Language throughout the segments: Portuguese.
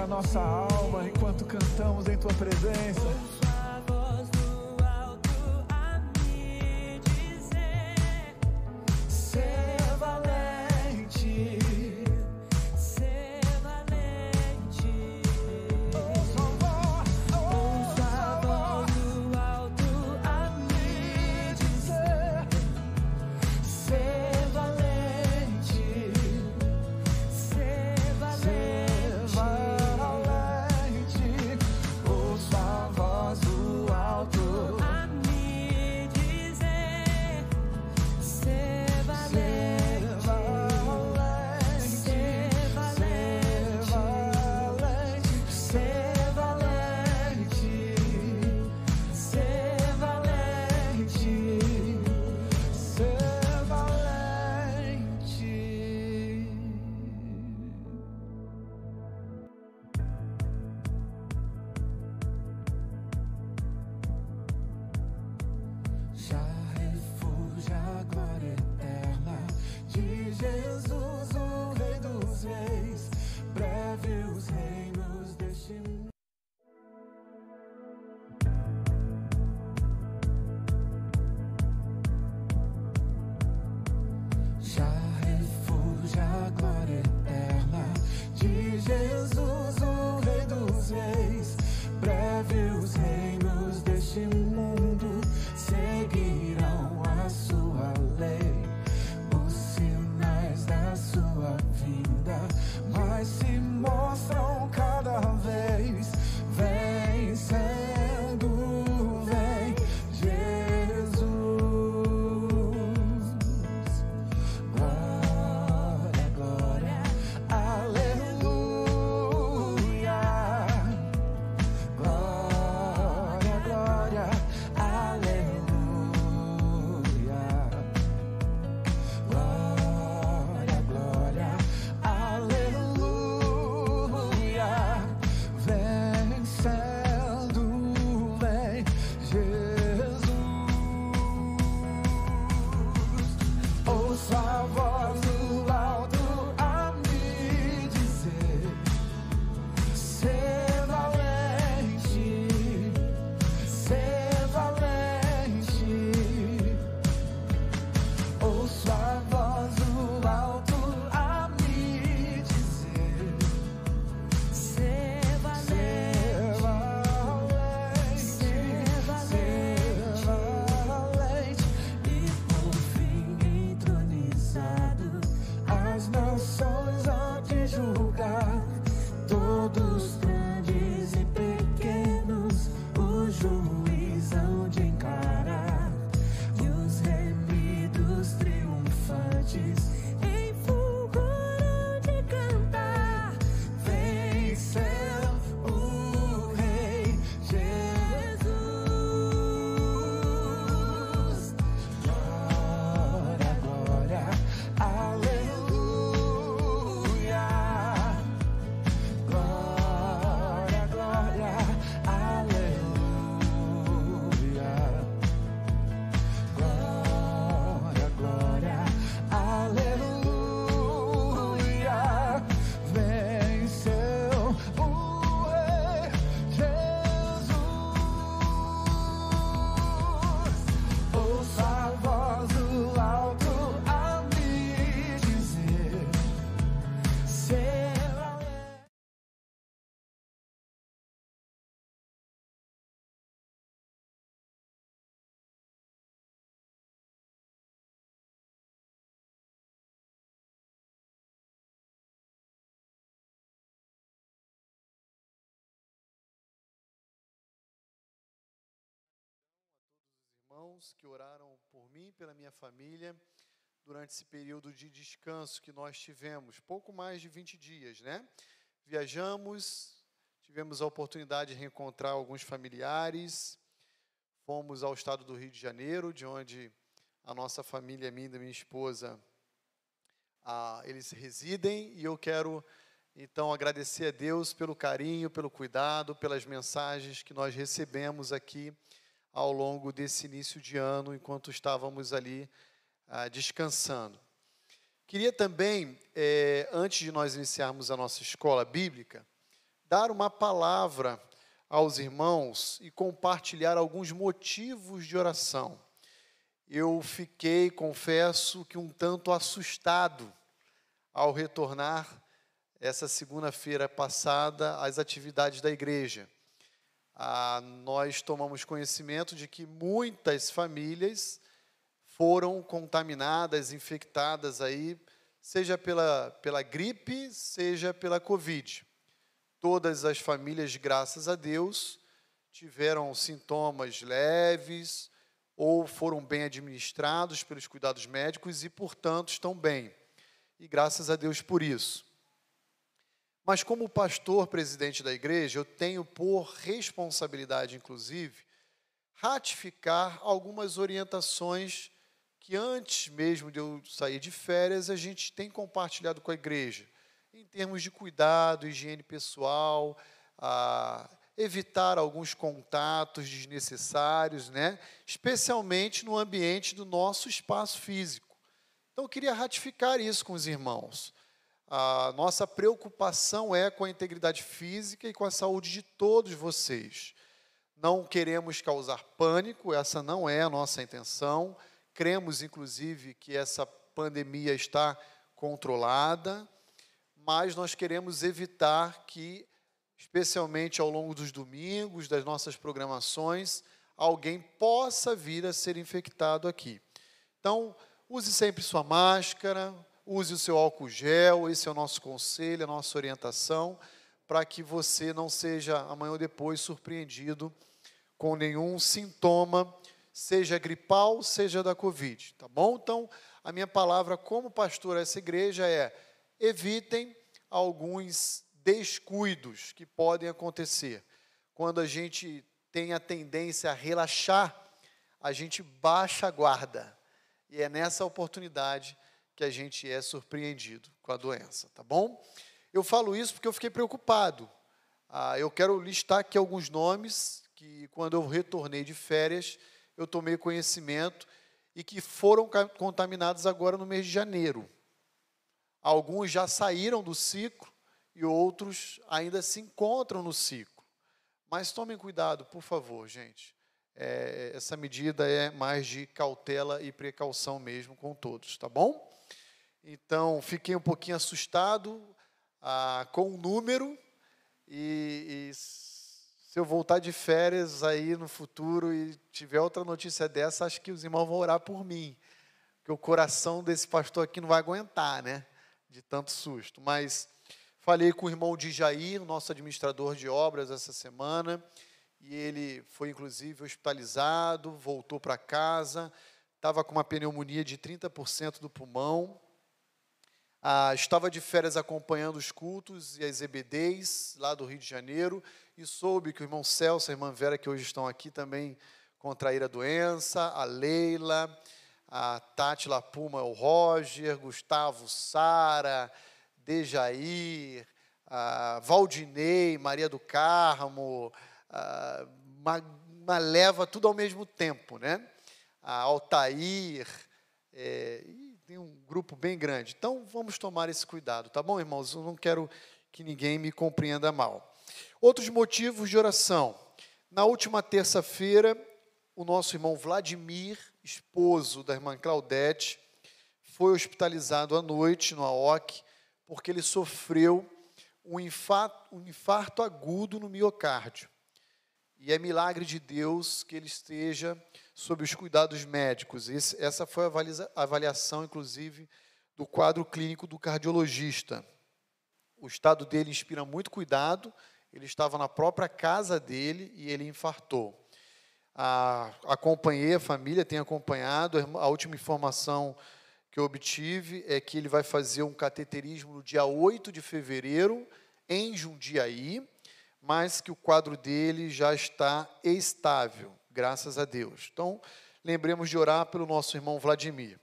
a nossa alma enquanto cantamos em tua presença. Irmãos que oraram por mim pela minha família durante esse período de descanso que nós tivemos, pouco mais de 20 dias, né? Viajamos, tivemos a oportunidade de reencontrar alguns familiares, fomos ao estado do Rio de Janeiro, de onde a nossa família, minha e minha esposa, eles residem, e eu quero então agradecer a Deus pelo carinho, pelo cuidado, pelas mensagens que nós recebemos aqui ao longo desse início de ano, enquanto estávamos ali ah, descansando. Queria também, eh, antes de nós iniciarmos a nossa escola bíblica, dar uma palavra aos irmãos e compartilhar alguns motivos de oração. Eu fiquei, confesso, que um tanto assustado ao retornar essa segunda-feira passada às atividades da igreja ah, nós tomamos conhecimento de que muitas famílias foram contaminadas, infectadas aí, seja pela, pela gripe, seja pela Covid. Todas as famílias, graças a Deus, tiveram sintomas leves ou foram bem administrados pelos cuidados médicos e, portanto, estão bem. E graças a Deus por isso. Mas, como pastor presidente da igreja, eu tenho por responsabilidade, inclusive, ratificar algumas orientações que antes mesmo de eu sair de férias, a gente tem compartilhado com a igreja, em termos de cuidado, higiene pessoal, evitar alguns contatos desnecessários, né? especialmente no ambiente do nosso espaço físico. Então, eu queria ratificar isso com os irmãos. A nossa preocupação é com a integridade física e com a saúde de todos vocês. Não queremos causar pânico, essa não é a nossa intenção. Cremos, inclusive, que essa pandemia está controlada, mas nós queremos evitar que, especialmente ao longo dos domingos, das nossas programações, alguém possa vir a ser infectado aqui. Então, use sempre sua máscara, use o seu álcool gel, esse é o nosso conselho, a nossa orientação, para que você não seja amanhã ou depois surpreendido com nenhum sintoma, seja gripal, seja da Covid, tá bom? Então, a minha palavra como pastor essa igreja é: evitem alguns descuidos que podem acontecer. Quando a gente tem a tendência a relaxar, a gente baixa a guarda. E é nessa oportunidade que a gente é surpreendido com a doença, tá bom? Eu falo isso porque eu fiquei preocupado. Ah, eu quero listar aqui alguns nomes que, quando eu retornei de férias, eu tomei conhecimento e que foram contaminados agora no mês de janeiro. Alguns já saíram do ciclo e outros ainda se encontram no ciclo. Mas tomem cuidado, por favor, gente. É, essa medida é mais de cautela e precaução mesmo com todos, tá bom? Então, fiquei um pouquinho assustado ah, com o número e, e se eu voltar de férias aí no futuro e tiver outra notícia dessa, acho que os irmãos vão orar por mim. Porque o coração desse pastor aqui não vai aguentar, né? De tanto susto. Mas falei com o irmão de Jair, nosso administrador de obras, essa semana. E ele foi, inclusive, hospitalizado, voltou para casa. Estava com uma pneumonia de 30% do pulmão. Ah, estava de férias acompanhando os cultos e as EBDs lá do Rio de Janeiro e soube que o irmão Celso e a irmã Vera, que hoje estão aqui, também contraíram a doença, a Leila, a Tati Lapuma, o Roger, Gustavo Sara, Dejair, a Valdinei, Maria do Carmo, uma, uma leva tudo ao mesmo tempo, né? A Altair, é, tem um grupo bem grande. Então, vamos tomar esse cuidado, tá bom, irmãos? Eu não quero que ninguém me compreenda mal. Outros motivos de oração. Na última terça-feira, o nosso irmão Vladimir, esposo da irmã Claudete, foi hospitalizado à noite no AOC, porque ele sofreu um infarto, um infarto agudo no miocárdio. E é milagre de Deus que ele esteja sob os cuidados médicos. Esse, essa foi a avaliação, inclusive, do quadro clínico do cardiologista. O estado dele inspira muito cuidado. Ele estava na própria casa dele e ele infartou. A, acompanhei a família, tenho acompanhado. A última informação que eu obtive é que ele vai fazer um cateterismo no dia 8 de fevereiro, em Jundiaí, mas que o quadro dele já está estável graças a Deus. Então, lembremos de orar pelo nosso irmão Vladimir.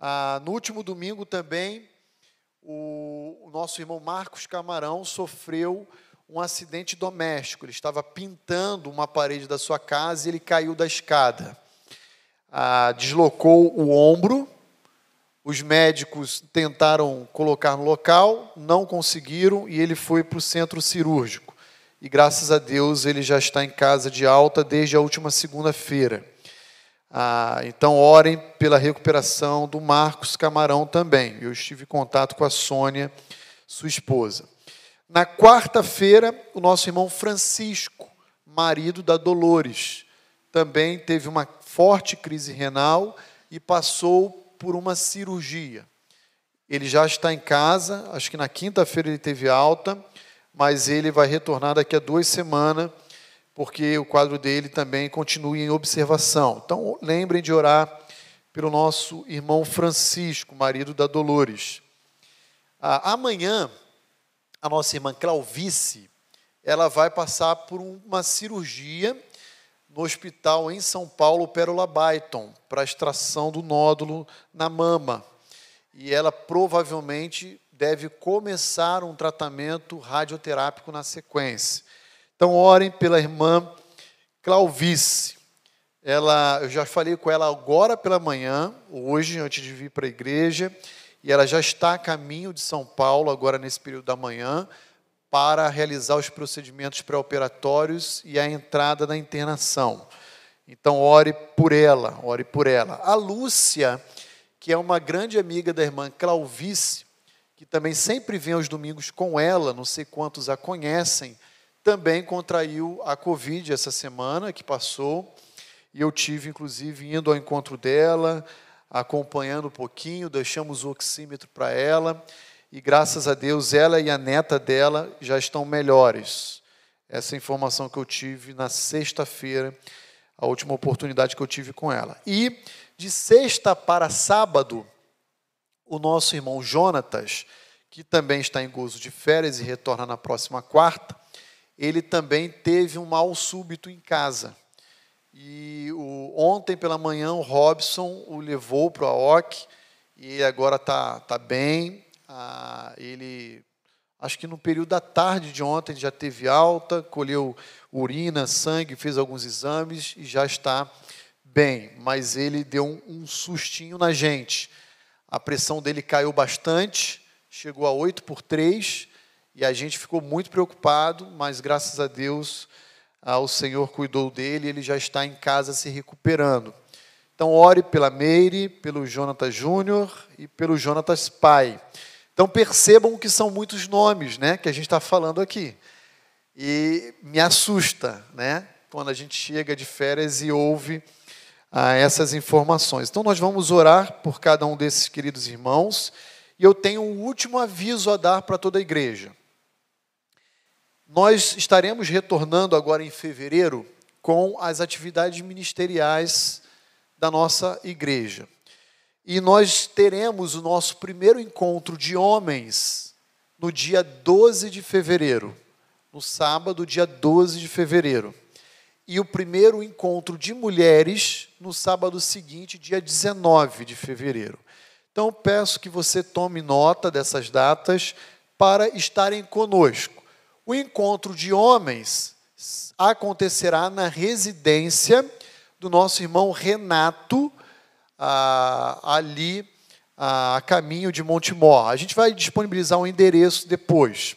Ah, no último domingo também, o, o nosso irmão Marcos Camarão sofreu um acidente doméstico. Ele estava pintando uma parede da sua casa e ele caiu da escada. Ah, deslocou o ombro. Os médicos tentaram colocar no local, não conseguiram e ele foi para o centro cirúrgico e graças a Deus ele já está em casa de alta desde a última segunda-feira. Ah, então, orem pela recuperação do Marcos Camarão também. Eu estive em contato com a Sônia, sua esposa. Na quarta-feira, o nosso irmão Francisco, marido da Dolores, também teve uma forte crise renal e passou por uma cirurgia. Ele já está em casa, acho que na quinta-feira ele teve alta mas ele vai retornar daqui a duas semanas, porque o quadro dele também continua em observação. Então, lembrem de orar pelo nosso irmão Francisco, marido da Dolores. Ah, amanhã, a nossa irmã Clauvice, ela vai passar por uma cirurgia no hospital em São Paulo, Pérola Byton, para extração do nódulo na mama. E ela provavelmente deve começar um tratamento radioterápico na sequência. Então, orem pela irmã Clauvice. Ela, eu já falei com ela agora pela manhã, hoje, antes de vir para a igreja, e ela já está a caminho de São Paulo, agora nesse período da manhã, para realizar os procedimentos pré-operatórios e a entrada na internação. Então, ore por ela, ore por ela. A Lúcia, que é uma grande amiga da irmã Clauvice, que também sempre vem aos domingos com ela, não sei quantos a conhecem, também contraiu a Covid essa semana que passou, e eu tive, inclusive, indo ao encontro dela, acompanhando um pouquinho, deixamos o oxímetro para ela, e graças a Deus ela e a neta dela já estão melhores. Essa informação que eu tive na sexta-feira, a última oportunidade que eu tive com ela. E de sexta para sábado, o nosso irmão Jonatas, que também está em gozo de férias e retorna na próxima quarta, ele também teve um mal súbito em casa. E o, ontem pela manhã o Robson o levou para o AOC e agora está tá bem. Ah, ele, acho que no período da tarde de ontem já teve alta, colheu urina, sangue, fez alguns exames e já está bem. Mas ele deu um, um sustinho na gente. A pressão dele caiu bastante, chegou a 8 por 3 e a gente ficou muito preocupado, mas graças a Deus ah, o Senhor cuidou dele, ele já está em casa se recuperando. Então, ore pela Meire, pelo Jonatas Júnior e pelo Jonatas Pai. Então, percebam que são muitos nomes né, que a gente está falando aqui. E me assusta né, quando a gente chega de férias e ouve ah, essas informações. Então, nós vamos orar por cada um desses queridos irmãos. E eu tenho um último aviso a dar para toda a igreja. Nós estaremos retornando agora em fevereiro com as atividades ministeriais da nossa igreja. E nós teremos o nosso primeiro encontro de homens no dia 12 de fevereiro, no sábado, dia 12 de fevereiro. E o primeiro encontro de mulheres no sábado seguinte, dia 19 de fevereiro. Então, peço que você tome nota dessas datas para estarem conosco. O encontro de homens acontecerá na residência do nosso irmão Renato, ali a caminho de Montemor. A gente vai disponibilizar um endereço depois.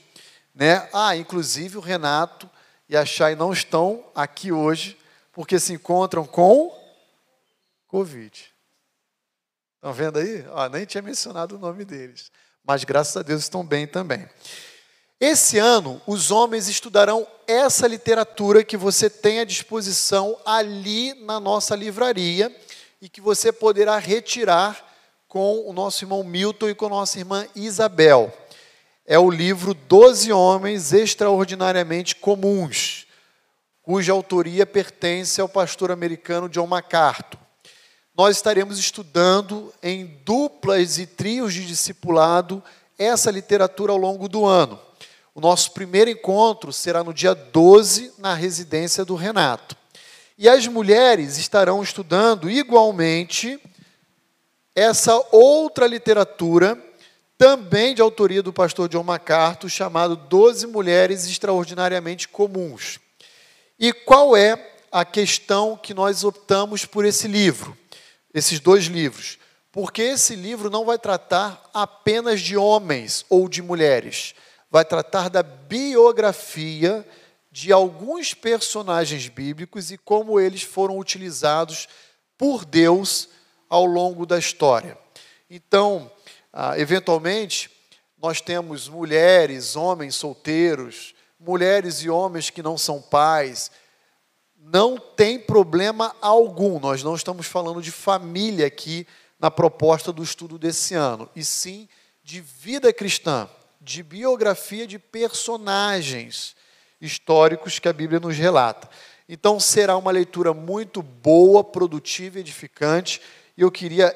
Né? Ah, inclusive o Renato e a Chay não estão aqui hoje porque se encontram com Covid. Estão vendo aí? Ah, nem tinha mencionado o nome deles. Mas graças a Deus estão bem também. Esse ano, os homens estudarão essa literatura que você tem à disposição ali na nossa livraria e que você poderá retirar com o nosso irmão Milton e com a nossa irmã Isabel. É o livro Doze Homens Extraordinariamente Comuns, cuja autoria pertence ao pastor americano John MacArthur. Nós estaremos estudando em duplas e trios de discipulado essa literatura ao longo do ano. O nosso primeiro encontro será no dia 12, na residência do Renato. E as mulheres estarão estudando igualmente essa outra literatura, também de autoria do pastor John MacArthur, chamado Doze Mulheres Extraordinariamente Comuns. E qual é a questão que nós optamos por esse livro, esses dois livros? Porque esse livro não vai tratar apenas de homens ou de mulheres vai tratar da biografia de alguns personagens bíblicos e como eles foram utilizados por Deus ao longo da história. Então, ah, eventualmente, nós temos mulheres, homens solteiros, mulheres e homens que não são pais. Não tem problema algum, nós não estamos falando de família aqui na proposta do estudo desse ano, e sim de vida cristã de biografia de personagens históricos que a Bíblia nos relata. Então será uma leitura muito boa, produtiva edificante. E eu queria,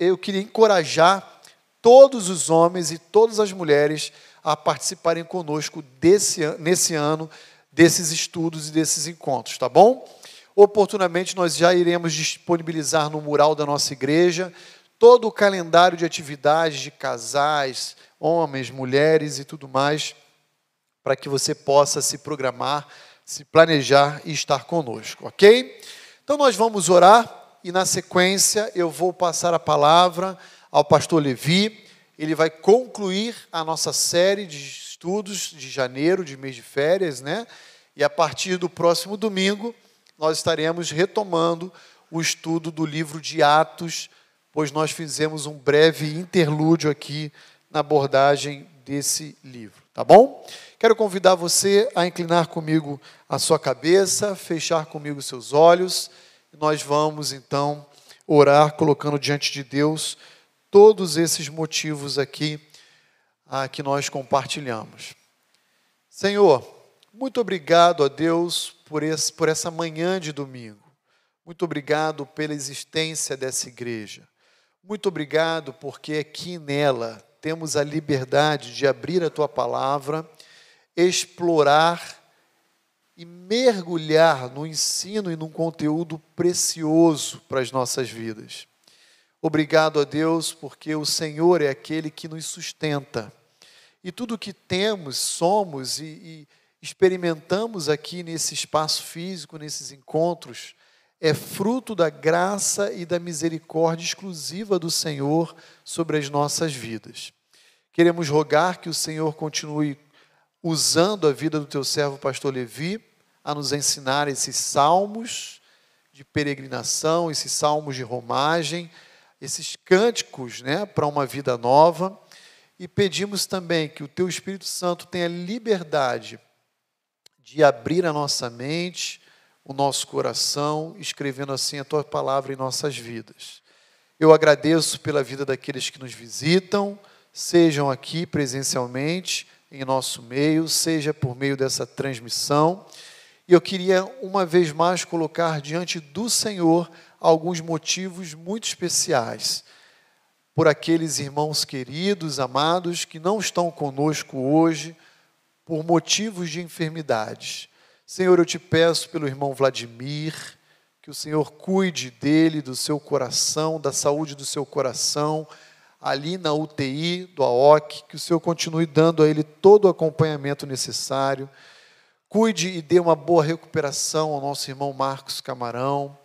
eu queria encorajar todos os homens e todas as mulheres a participarem conosco desse, nesse ano desses estudos e desses encontros, tá bom? Oportunamente nós já iremos disponibilizar no mural da nossa igreja todo o calendário de atividades de casais, homens, mulheres e tudo mais, para que você possa se programar se planejar e estar conosco, ok? Então nós vamos orar e na sequência eu vou passar a palavra ao pastor Levi. Ele vai concluir a nossa série de estudos de janeiro, de mês de férias, né? E a partir do próximo domingo nós estaremos retomando o estudo do livro de Atos, pois nós fizemos um breve interlúdio aqui na abordagem desse livro, tá bom? Quero convidar você a inclinar comigo a sua cabeça, fechar comigo seus olhos, nós vamos então orar colocando diante de Deus todos esses motivos aqui ah, que nós compartilhamos. Senhor, muito obrigado a Deus por, esse, por essa manhã de domingo. Muito obrigado pela existência dessa igreja. Muito obrigado porque aqui nela temos a liberdade de abrir a tua palavra, explorar e mergulhar no ensino e num conteúdo precioso para as nossas vidas. Obrigado a Deus, porque o Senhor é aquele que nos sustenta. E tudo que temos, somos e, e experimentamos aqui nesse espaço físico, nesses encontros, é fruto da graça e da misericórdia exclusiva do Senhor sobre as nossas vidas. Queremos rogar que o Senhor continue usando a vida do teu servo pastor Levi a nos ensinar esses salmos de peregrinação, esses salmos de romagem, esses cânticos, né, para uma vida nova. E pedimos também que o teu Espírito Santo tenha liberdade de abrir a nossa mente, o nosso coração, escrevendo assim a tua palavra em nossas vidas. Eu agradeço pela vida daqueles que nos visitam, sejam aqui presencialmente em nosso meio, seja por meio dessa transmissão. E eu queria uma vez mais colocar diante do Senhor alguns motivos muito especiais por aqueles irmãos queridos, amados, que não estão conosco hoje por motivos de enfermidades. Senhor, eu te peço pelo irmão Vladimir, que o Senhor cuide dele, do seu coração, da saúde do seu coração, ali na UTI do AOC, que o Senhor continue dando a ele todo o acompanhamento necessário. Cuide e dê uma boa recuperação ao nosso irmão Marcos Camarão.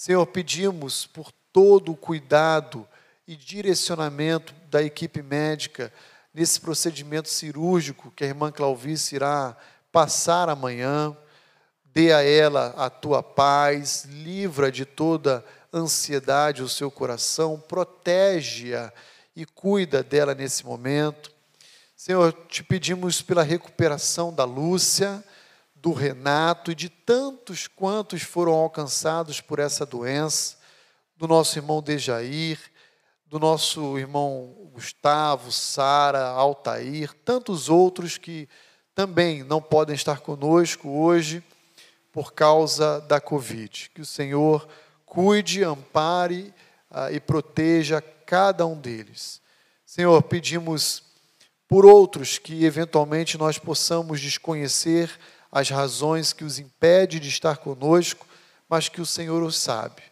Senhor, pedimos por todo o cuidado e direcionamento da equipe médica nesse procedimento cirúrgico que a irmã Clauvice irá passar amanhã. Dê a ela a tua paz, livra de toda ansiedade o seu coração, protege-a e cuida dela nesse momento. Senhor, te pedimos pela recuperação da Lúcia, do Renato e de tantos quantos foram alcançados por essa doença, do nosso irmão Dejair, do nosso irmão Gustavo, Sara, Altair, tantos outros que também não podem estar conosco hoje por causa da Covid. Que o Senhor cuide, ampare ah, e proteja cada um deles. Senhor, pedimos por outros que eventualmente nós possamos desconhecer as razões que os impede de estar conosco, mas que o Senhor os sabe.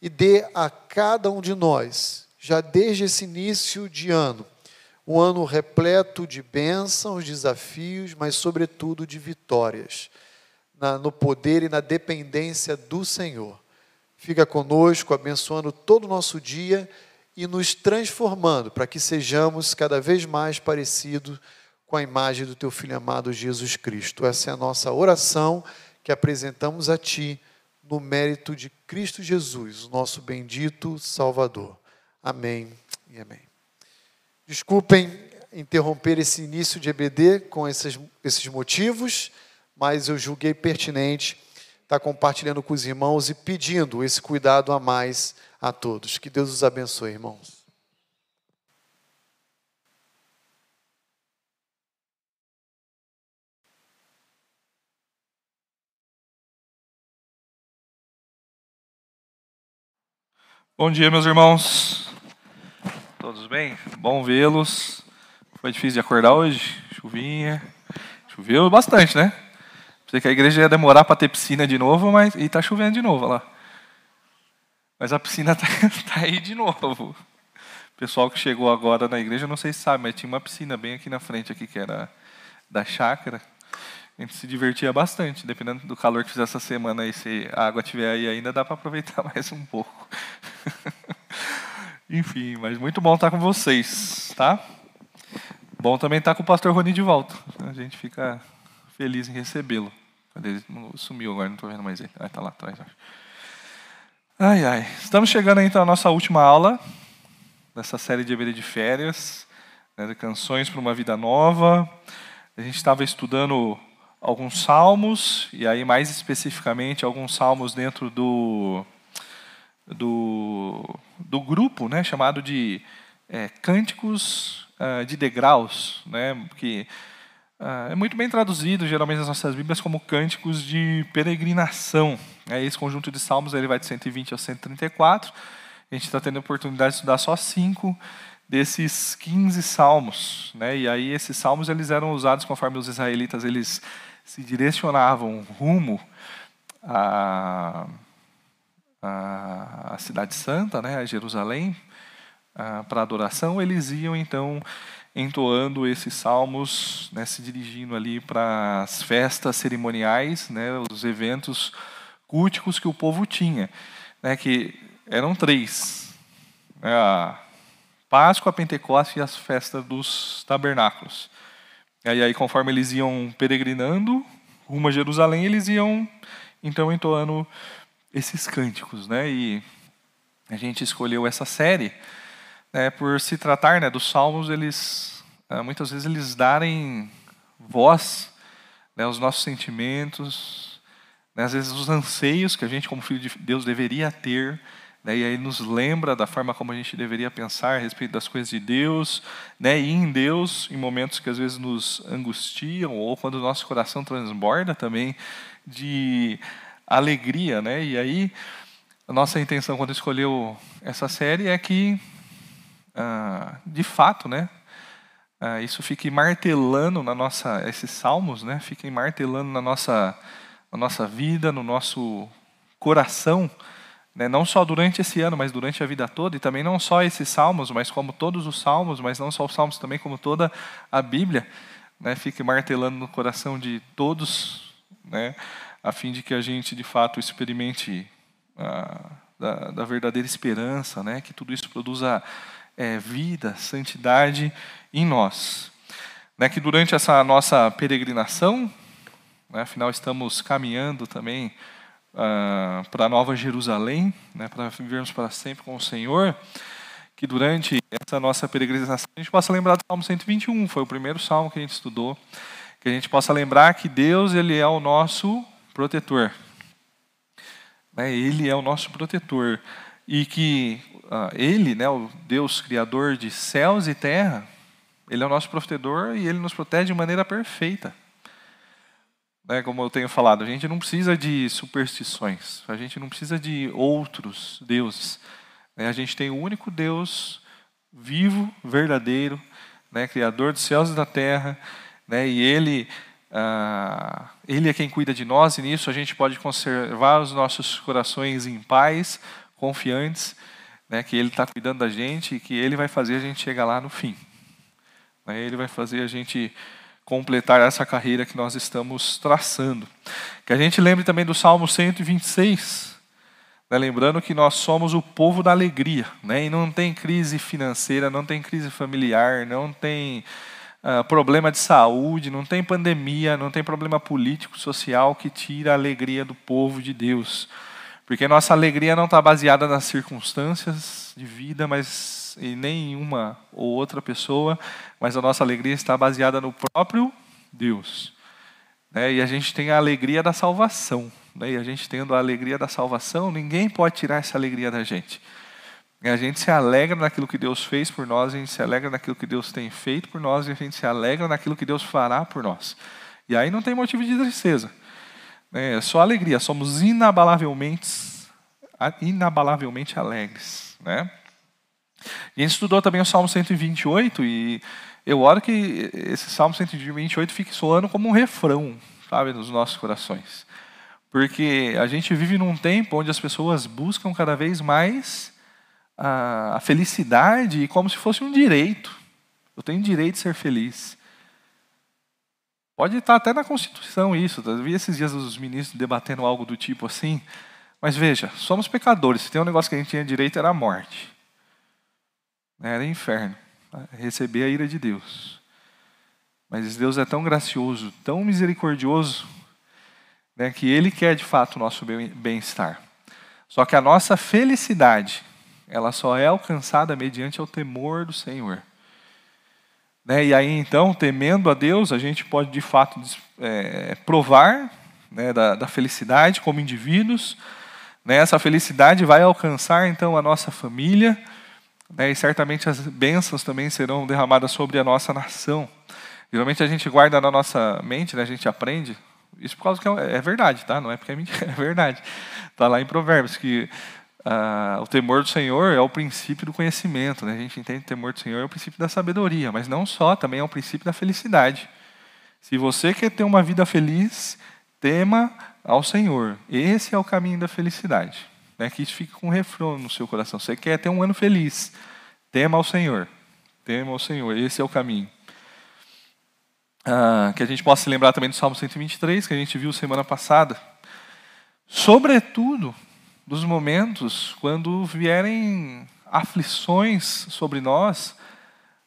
E dê a cada um de nós, já desde esse início de ano, um ano repleto de bênçãos, desafios, mas sobretudo de vitórias, na, no poder e na dependência do Senhor. Fica conosco, abençoando todo o nosso dia e nos transformando para que sejamos cada vez mais parecidos com a imagem do teu filho amado Jesus Cristo. Essa é a nossa oração que apresentamos a ti no mérito de Cristo Jesus, nosso bendito Salvador. Amém e amém. Desculpem interromper esse início de EBD com esses, esses motivos, mas eu julguei pertinente estar compartilhando com os irmãos e pedindo esse cuidado a mais a todos. Que Deus os abençoe, irmãos. Bom dia, meus irmãos. Todos bem? Bom vê-los. Foi difícil de acordar hoje? Chuvinha. Choveu bastante, né? Pensei que a igreja ia demorar para ter piscina de novo, mas e tá chovendo de novo olha lá. Mas a piscina tá, tá aí de novo. O pessoal que chegou agora na igreja, não sei se sabe, mas tinha uma piscina bem aqui na frente aqui que era da chácara. A gente se divertia bastante, dependendo do calor que fizer essa semana aí, se a água tiver aí ainda, dá para aproveitar mais um pouco. Enfim, mas muito bom estar com vocês, tá? Bom também estar com o pastor Rony de volta. A gente fica feliz em recebê-lo. Cadê ele? Sumiu agora, não estou vendo mais ele. Ah, está lá atrás. acho. Ai, ai. Estamos chegando então à nossa última aula dessa série de Ebeira de Férias, né, de Canções para uma Vida Nova. A gente estava estudando alguns salmos, e aí mais especificamente alguns salmos dentro do, do, do grupo né, chamado de é, Cânticos ah, de Degraus, né, que ah, é muito bem traduzido geralmente nas nossas Bíblias como Cânticos de Peregrinação. É, esse conjunto de salmos ele vai de 120 a 134. A gente está tendo a oportunidade de estudar só cinco desses 15 salmos, né? E aí esses salmos eles eram usados conforme os israelitas eles se direcionavam rumo à, à, cidade santa, né, a Jerusalém, ah, para adoração, eles iam então entoando esses salmos, né, se dirigindo ali para as festas cerimoniais, né, os eventos culticos que o povo tinha, né, que eram três: né, a Páscoa, a Pentecostes e as festas dos tabernáculos. E aí, conforme eles iam peregrinando rumo a Jerusalém, eles iam então entoando esses cânticos, né? E a gente escolheu essa série né, por se tratar né, dos salmos, eles ah, muitas vezes eles darem voz né, aos nossos sentimentos, né, às vezes os anseios que a gente como filho de Deus deveria ter né, e aí nos lembra da forma como a gente deveria pensar a respeito das coisas de Deus, né, e em Deus, em momentos que às vezes nos angustiam, ou quando o nosso coração transborda também de alegria. Né, e aí, a nossa intenção quando escolheu essa série é que, ah, de fato, né, ah, isso fique martelando na nossa, esses salmos, né, fiquem martelando na nossa, na nossa vida, no nosso coração, não só durante esse ano, mas durante a vida toda, e também não só esses salmos, mas como todos os salmos, mas não só os salmos, também como toda a Bíblia, né, fique martelando no coração de todos, né, a fim de que a gente de fato experimente a, da, da, verdadeira esperança, né, que tudo isso produza é, vida, santidade em nós. Né, que durante essa nossa peregrinação, né, afinal estamos caminhando também uh, para Nova Jerusalém, né, para vivermos para sempre com o Senhor, que durante essa nossa peregrinação a gente possa lembrar do Salmo 121, foi o primeiro salmo que a gente estudou, que a gente possa lembrar que Deus ele é o nosso protetor. Né, ele é o nosso protetor. E que uh, Ele, né, o Deus Criador de céus e terra, Ele é o nosso protetor e Ele nos protege de maneira perfeita né, como eu tenho falado, a gente não precisa de superstições, a gente não precisa de outros deuses. Né, a gente tem o único Deus vivo, verdadeiro, né, Criador dos céus e da terra, né, e Ele, ah, Ele é quem cuida de nós, e nisso a gente pode conservar os nossos corações em paz, confiantes, né, que Ele está cuidando da gente e que Ele vai fazer a gente chegar lá no fim. Né, ele vai fazer a gente completar essa carreira que nós estamos traçando. Que a gente lembre também do Salmo 126, né, lembrando que nós somos o povo da alegria, né, e não tem crise financeira, não tem crise familiar, não tem uh, problema de saúde, não tem pandemia, não tem problema político, social que tira a alegria do povo de Deus. Porque nossa alegria não está baseada nas circunstâncias de vida, mas em nenhuma ou outra pessoa, mas a nossa alegria está baseada no próprio Deus. Né? E a gente tem a alegria da salvação. Né? E a gente tendo a alegria da salvação, ninguém pode tirar essa alegria da gente. E a gente se alegra naquilo que Deus fez por nós, a gente se alegra naquilo que Deus tem feito por nós, e a gente se alegra naquilo que Deus fará por nós. E aí não tem motivo de tristeza. É só alegria, somos inabalavelmente, inabalavelmente alegres. Né? A gente estudou também o Salmo 128 e eu oro que esse Salmo 128 fique soando como um refrão, sabe, nos nossos corações. Porque a gente vive num tempo onde as pessoas buscam cada vez mais a, a felicidade como se fosse um direito. Eu tenho direito de ser feliz. Pode estar até na Constituição isso. Eu vi esses dias os ministros debatendo algo do tipo assim. Mas veja, somos pecadores. Se tem um negócio que a gente tinha direito era a morte. Era inferno. Receber a ira de Deus. Mas Deus é tão gracioso, tão misericordioso, né, que Ele quer de fato o nosso bem- bem-estar. Só que a nossa felicidade, ela só é alcançada mediante o temor do Senhor. Né, e aí então, temendo a Deus, a gente pode de fato é, provar né, da, da felicidade como indivíduos. Né, essa felicidade vai alcançar então a nossa família, né, e certamente as bênçãos também serão derramadas sobre a nossa nação. Geralmente a gente guarda na nossa mente, né, a gente aprende. Isso por causa que é é verdade, tá? Não é porque é mentira, é verdade. Está lá em Provérbios que ah, o temor do Senhor é o princípio do conhecimento. Né? A gente entende que o temor do Senhor é o princípio da sabedoria, mas não só, também é o princípio da felicidade. Se você quer ter uma vida feliz, tema ao Senhor. Esse é o caminho da felicidade. Né? Que isso fique com um refrão no seu coração. Você quer ter um ano feliz, tema ao Senhor. Tema ao Senhor. Esse é o caminho. Ah, que a gente possa se lembrar também do Salmo 123, que a gente viu semana passada. Sobretudo, dos momentos quando vierem aflições sobre nós,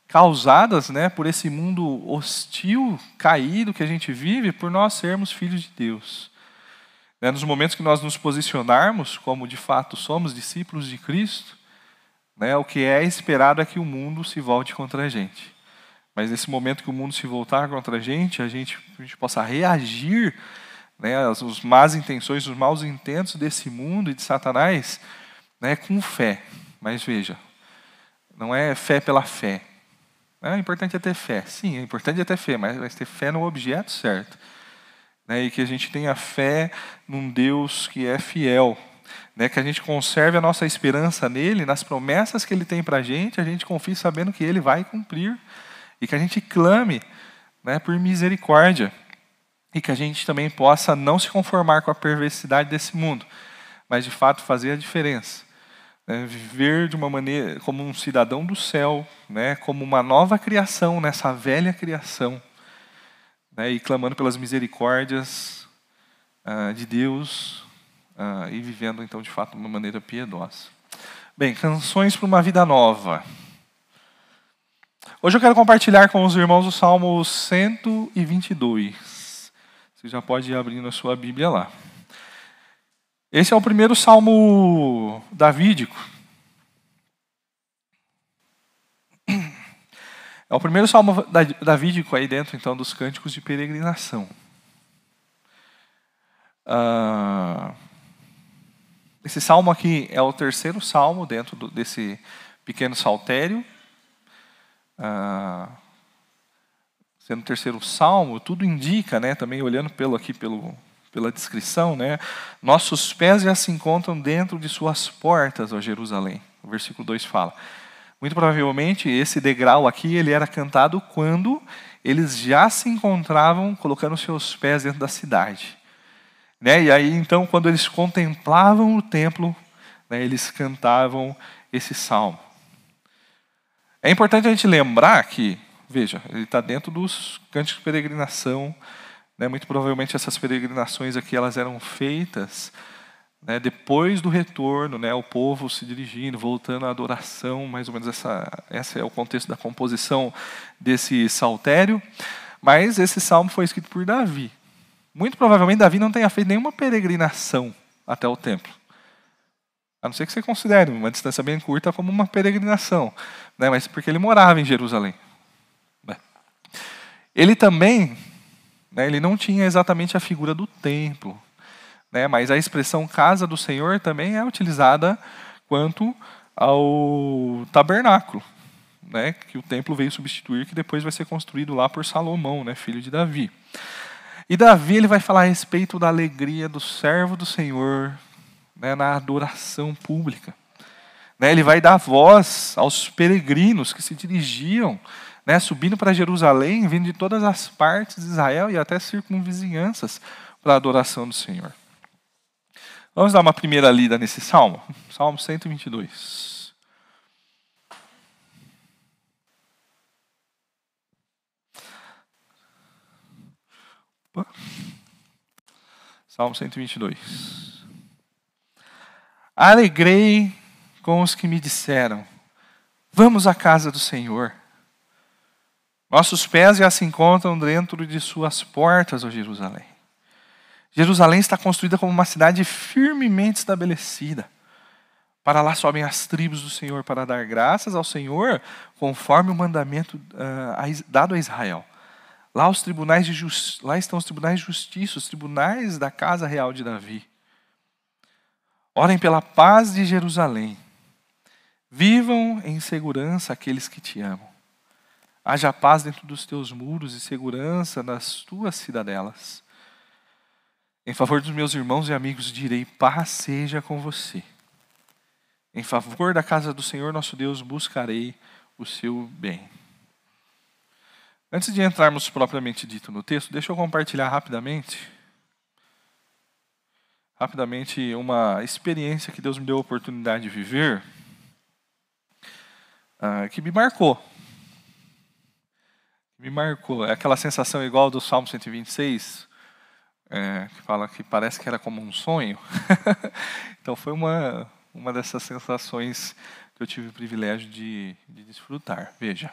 causadas né, por esse mundo hostil, caído que a gente vive, por nós sermos filhos de Deus. Né, nos momentos que nós nos posicionarmos como de fato somos discípulos de Cristo, né, o que é esperado é que o mundo se volte contra a gente. Mas nesse momento que o mundo se voltar contra a gente, a gente, a gente possa reagir né, as más intenções, os maus intentos desse mundo e de Satanás né, com fé. Mas veja, não é fé pela fé. É importante é ter fé. Sim, é importante é ter fé, mas vai ter fé no objeto certo. Né, e que a gente tenha fé num Deus que é fiel. Né, que a gente conserve a nossa esperança nele, nas promessas que ele tem para a gente, a gente confie sabendo que ele vai cumprir. E que a gente clame né, por misericórdia. E que a gente também possa não se conformar com a perversidade desse mundo, mas de fato fazer a diferença. Né, viver de uma maneira como um cidadão do céu, né, como uma nova criação nessa velha criação, né, e clamando pelas misericórdias ah, de Deus ah, e vivendo então de fato de uma maneira piedosa. Bem, canções para uma vida nova. Hoje eu quero compartilhar com os irmãos o Salmo 122. Você já pode ir abrindo a sua Bíblia lá. Esse é o primeiro salmo davídico. É o primeiro salmo da- davídico aí dentro, então, dos cânticos de peregrinação. Ah, esse salmo aqui é o terceiro salmo dentro do- desse pequeno saltério. Ah, sendo o terceiro salmo, tudo indica, né, também olhando pelo aqui pelo, pela descrição, né, nossos pés já se encontram dentro de suas portas, ó Jerusalém. O versículo 2 fala. Muito provavelmente esse degrau aqui ele era cantado quando eles já se encontravam colocando seus pés dentro da cidade. Né? E aí então quando eles contemplavam o templo, né, eles cantavam esse salmo. É importante a gente lembrar que, veja, ele está dentro dos cânticos de peregrinação. Né? Muito provavelmente essas peregrinações aqui elas eram feitas né, depois do retorno, né, o povo se dirigindo, voltando à adoração, mais ou menos essa, esse é o contexto da composição desse saltério. Mas esse salmo foi escrito por Davi. Muito provavelmente Davi não tenha feito nenhuma peregrinação até o templo. A não ser que você considere uma distância bem curta como uma peregrinação, né? mas porque ele morava em Jerusalém. Né? Ele também, né, ele não tinha exatamente a figura do templo, né, mas a expressão casa do Senhor também é utilizada quanto ao tabernáculo, né, que o templo veio substituir, que depois vai ser construído lá por Salomão, né, filho de Davi. E Davi ele vai falar a respeito da alegria do servo do Senhor né, na adoração pública. Né, ele vai dar voz aos peregrinos que se dirigiam, né, subindo para Jerusalém, vindo de todas as partes de Israel e até circunvizinhanças para a adoração do Senhor. Vamos dar uma primeira lida nesse salmo? Salmo 122. Salmo 122. Alegrei com os que me disseram: Vamos à casa do Senhor. Nossos pés já se encontram dentro de suas portas, ó Jerusalém. Jerusalém está construída como uma cidade firmemente estabelecida. Para lá sobem as tribos do Senhor para dar graças ao Senhor, conforme o mandamento Is- dado a Israel. Lá, os tribunais de lá estão os tribunais de justiça, os tribunais da casa real de Davi. Orem pela paz de Jerusalém. Vivam em segurança aqueles que te amam. Haja paz dentro dos teus muros e segurança nas tuas cidadelas. Em favor dos meus irmãos e amigos, direi: paz seja com você. Em favor da casa do Senhor nosso Deus, buscarei o seu bem. Antes de entrarmos propriamente dito no texto, deixa eu compartilhar rapidamente, rapidamente uma experiência que Deus me deu a oportunidade de viver, ah, que me marcou. Me marcou. É aquela sensação igual do Salmo 126, é, que fala que parece que era como um sonho. então foi uma, uma dessas sensações que eu tive o privilégio de, de desfrutar. Veja.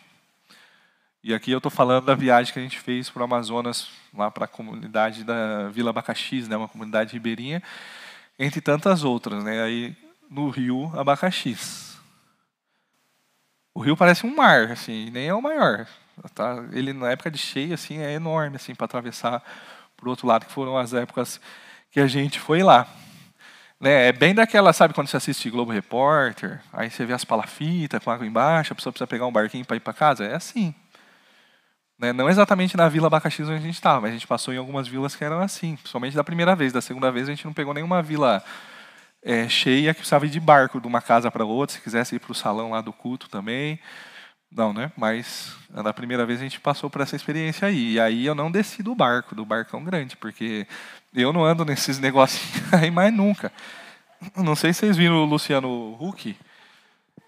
E aqui eu estou falando da viagem que a gente fez para o Amazonas, lá para a comunidade da Vila Abacaxis, né, uma comunidade ribeirinha, entre tantas outras, né, aí no rio Abacaxis. O rio parece um mar, assim, nem é o maior. Tá? Ele na época de cheia assim é enorme assim para atravessar o outro lado, que foram as épocas que a gente foi lá. Né, é bem daquela, sabe quando você assiste Globo Repórter, aí você vê as palafitas com água embaixo, a pessoa precisa pegar um barquinho para ir para casa? É assim. Né, não exatamente na Vila Abacaxi onde a gente estava, mas a gente passou em algumas vilas que eram assim, principalmente da primeira vez. Da segunda vez a gente não pegou nenhuma vila é, cheia que precisava ir de barco de uma casa para outra, se quisesse ir para o salão lá do culto também. Não, né? Mas na primeira vez a gente passou por essa experiência aí. E aí eu não desci do barco, do barcão grande, porque eu não ando nesses negocinhos aí mais nunca. Não sei se vocês viram o Luciano Huck,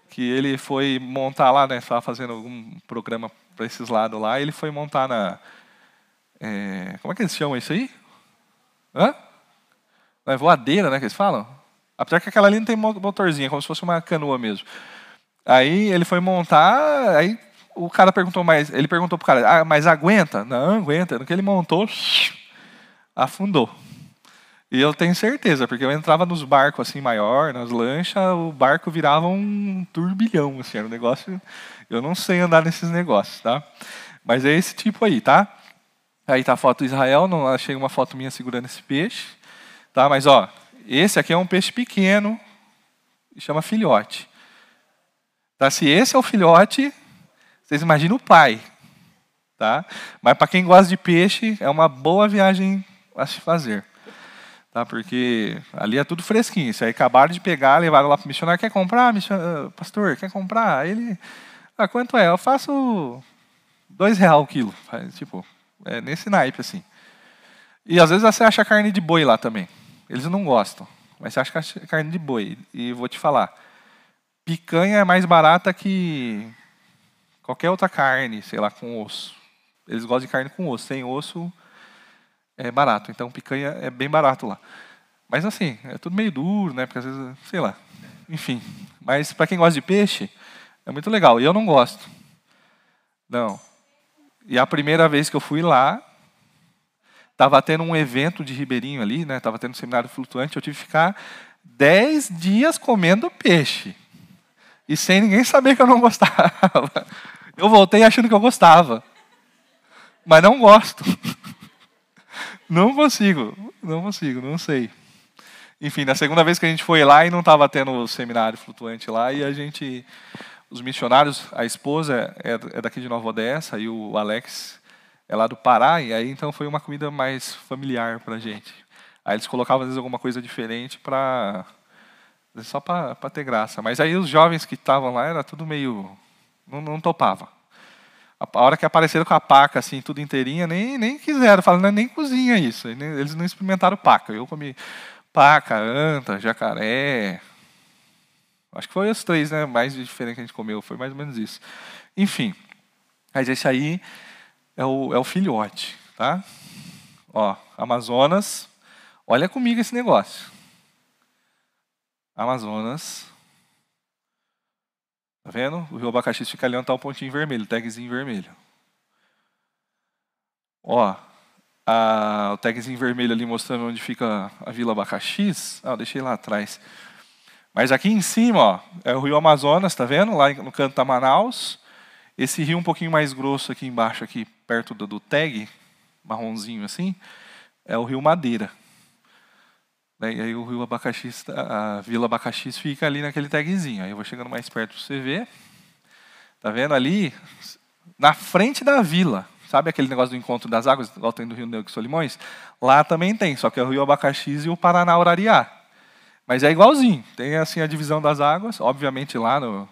que ele foi montar lá, né? Estava fazendo algum programa para esses lados lá, ele foi montar na. é, como é que eles chamam isso aí? Hã? Não é voadeira, né? Que eles falam? Apesar que aquela ali não tem mo- motorzinho, é como se fosse uma canoa mesmo. Aí ele foi montar, aí o cara perguntou mais, ele perguntou pro cara, ah, mas aguenta? Não, aguenta. No que ele montou, afundou. E eu tenho certeza, porque eu entrava nos barcos assim maior, nas lanchas, o barco virava um turbilhão, assim, era um negócio. Eu não sei andar nesses negócios, tá? Mas é esse tipo aí, tá? Aí tá a foto do Israel, não achei uma foto minha segurando esse peixe, tá? Mas ó, esse aqui é um peixe pequeno, chama filhote. Tá? Se esse é o filhote, vocês imaginam o pai. Tá? Mas para quem gosta de peixe, é uma boa viagem a se fazer. Tá? Porque ali é tudo fresquinho. Isso aí acabaram de pegar, levaram lá para o missionário. Quer comprar, mission- ah, pastor? Quer comprar? Aí ele. Ah, quanto é? Eu faço dois real o quilo. Tipo, é nesse naipe assim. E às vezes você acha carne de boi lá também. Eles não gostam. Mas você acha carne de boi. E vou te falar. Picanha é mais barata que qualquer outra carne, sei lá, com osso. Eles gostam de carne com osso. Sem osso é barato. Então picanha é bem barato lá. Mas assim, é tudo meio duro, né? Porque às vezes, sei lá. Enfim. Mas para quem gosta de peixe, é muito legal. E eu não gosto. Não. E a primeira vez que eu fui lá, estava tendo um evento de Ribeirinho ali, né? Tava tendo um seminário flutuante, eu tive que ficar dez dias comendo peixe. E sem ninguém saber que eu não gostava. Eu voltei achando que eu gostava. Mas não gosto. Não consigo. Não consigo, não sei. Enfim, na segunda vez que a gente foi lá e não estava tendo o seminário flutuante lá, e a gente, os missionários, a esposa é, é daqui de Nova Odessa, e o Alex é lá do Pará, e aí então foi uma comida mais familiar para a gente. Aí eles colocavam às vezes alguma coisa diferente para só para ter graça. Mas aí os jovens que estavam lá era tudo meio não, não topava. A hora que apareceram com a paca assim, tudo inteirinha, nem nem quiseram, falaram, nem cozinha isso. Eles não experimentaram paca. Eu comi paca, anta, jacaré. Acho que foi os três, né, mais diferente que a gente comeu, foi mais ou menos isso. Enfim. Mas esse aí é o, é o filhote, tá? Ó, Amazonas, Olha comigo esse negócio. Amazonas. Tá vendo? O rio Abacaxi fica ali onde está o pontinho vermelho, tagzinho vermelho. Ó, a, o tagzinho vermelho ali mostrando onde fica a Vila Abacaxis. Ah, eu deixei lá atrás. Mas aqui em cima, ó, é o rio Amazonas, tá vendo? Lá no canto da Manaus. Esse rio um pouquinho mais grosso aqui embaixo, aqui perto do, do tag, marronzinho assim, é o rio Madeira. Né, E aí o rio Abacaxis, a Vila Abacaxis fica ali naquele tagzinho. Aí eu vou chegando mais perto para você ver. Tá vendo ali? Na frente da vila. Sabe aquele negócio do encontro das águas, igual tem do Rio Negro e Solimões? Lá também tem, só que é o Rio Abacaxis e o Paraná Urariá. Mas é igualzinho. Tem assim a divisão das águas, obviamente lá no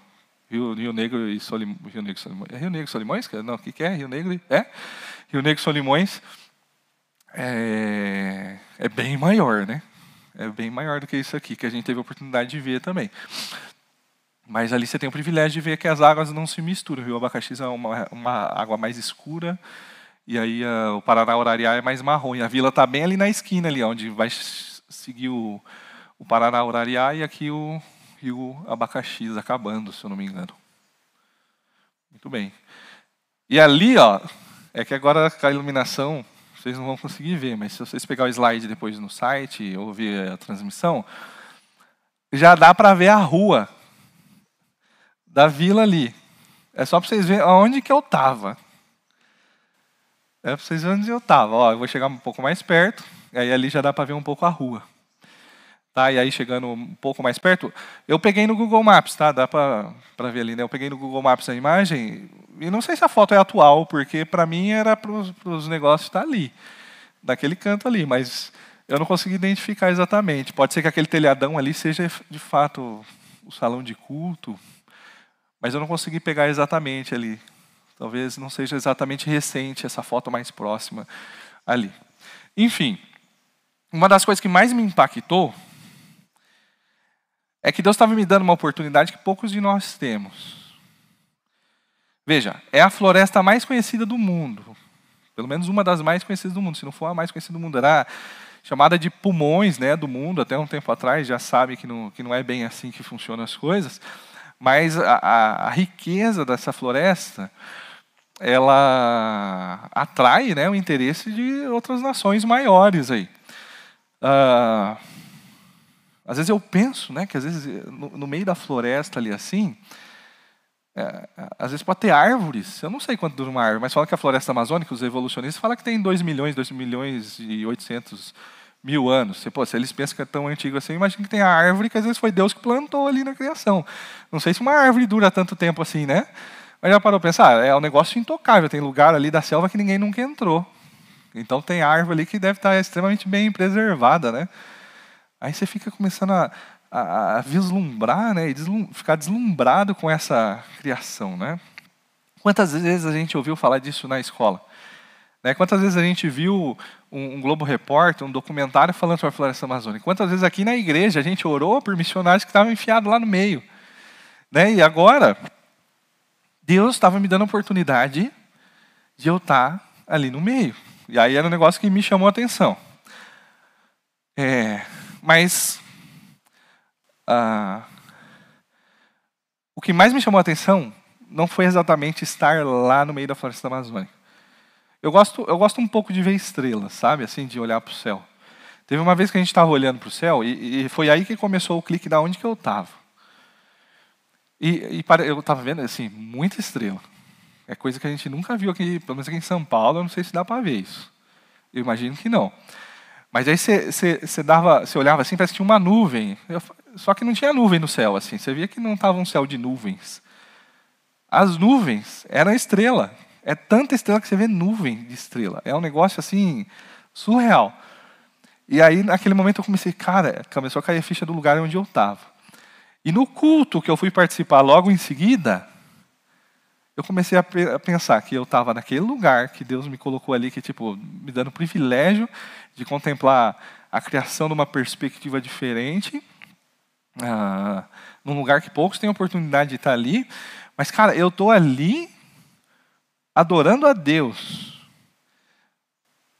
Rio, Rio Negro e Solimões. Rio Negro e Solimões. É Rio Negro e Solimões? Não, o que, que é? Rio Negro. É? Rio Negro e Solimões. É, é bem maior, né? É bem maior do que isso aqui, que a gente teve a oportunidade de ver também. Mas ali você tem o privilégio de ver que as águas não se misturam. O Abacaxi é uma, uma água mais escura, e aí a, o Paraná Urariá é mais marrom. E a vila está bem ali na esquina, ali, onde vai seguir o, o Paraná Urariá e aqui o Rio Abacaxi acabando, se eu não me engano. Muito bem. E ali, ó, é que agora a iluminação vocês não vão conseguir ver, mas se vocês pegar o slide depois no site ou ver a transmissão, já dá para ver a rua da vila ali. É só para vocês verem aonde que eu estava. É para vocês verem onde eu estava. Ó, eu vou chegar um pouco mais perto, aí ali já dá para ver um pouco a rua. Tá, e aí chegando um pouco mais perto, eu peguei no Google Maps, tá? Dá para ver ali, né? Eu peguei no Google Maps a imagem, e não sei se a foto é atual, porque para mim era para os negócios estar ali, daquele canto ali, mas eu não consegui identificar exatamente. Pode ser que aquele telhadão ali seja de fato o salão de culto, mas eu não consegui pegar exatamente ali. Talvez não seja exatamente recente essa foto mais próxima ali. Enfim, uma das coisas que mais me impactou é que Deus estava me dando uma oportunidade que poucos de nós temos. Veja, é a floresta mais conhecida do mundo. Pelo menos uma das mais conhecidas do mundo. Se não for a mais conhecida do mundo, era chamada de pulmões né, do mundo. Até um tempo atrás já sabe que não, que não é bem assim que funcionam as coisas. Mas a, a, a riqueza dessa floresta, ela atrai né, o interesse de outras nações maiores aí. Ah, às vezes eu penso, né, que às vezes no, no meio da floresta ali assim, é, às vezes pode ter árvores, eu não sei quanto dura uma árvore, mas fala que a floresta amazônica, os evolucionistas falam que tem 2 milhões, 2 milhões e 800 mil anos. Se, pô, se eles pensam que é tão antigo assim, imagina que tem a árvore que às vezes foi Deus que plantou ali na criação. Não sei se uma árvore dura tanto tempo assim, né? Mas já parou pensar, é um negócio intocável, tem lugar ali da selva que ninguém nunca entrou. Então tem árvore ali que deve estar extremamente bem preservada, né? Aí você fica começando a, a, a vislumbrar, né? E deslum, ficar deslumbrado com essa criação, né? Quantas vezes a gente ouviu falar disso na escola? Né? Quantas vezes a gente viu um, um Globo Repórter, um documentário falando sobre a floresta amazônica? Quantas vezes aqui na igreja a gente orou por missionários que estavam enfiados lá no meio? Né? E agora, Deus estava me dando a oportunidade de eu estar ali no meio. E aí era um negócio que me chamou a atenção. É, mas ah, o que mais me chamou a atenção não foi exatamente estar lá no meio da floresta amazônica. Eu gosto, eu gosto um pouco de ver estrelas, sabe? Assim, de olhar para o céu. Teve uma vez que a gente estava olhando para o céu e, e, foi aí que começou o clique da onde que eu estava. E, e para, eu estava vendo assim muita estrela. É coisa que a gente nunca viu aqui, pelo menos aqui em São Paulo. Eu não sei se dá para ver isso. Eu imagino que não. Mas aí você, você, você dava, você olhava assim, parece que tinha uma nuvem. Eu, só que não tinha nuvem no céu assim. Você via que não estava um céu de nuvens. As nuvens eram estrela. É tanta estrela que você vê nuvem de estrela. É um negócio assim surreal. E aí, naquele momento, eu comecei, cara, começou a cair a ficha do lugar onde eu estava. E no culto que eu fui participar logo em seguida, eu comecei a, a pensar que eu estava naquele lugar que Deus me colocou ali, que tipo me dando o privilégio de contemplar a criação de uma perspectiva diferente, ah, num lugar que poucos têm oportunidade de estar ali. Mas, cara, eu estou ali adorando a Deus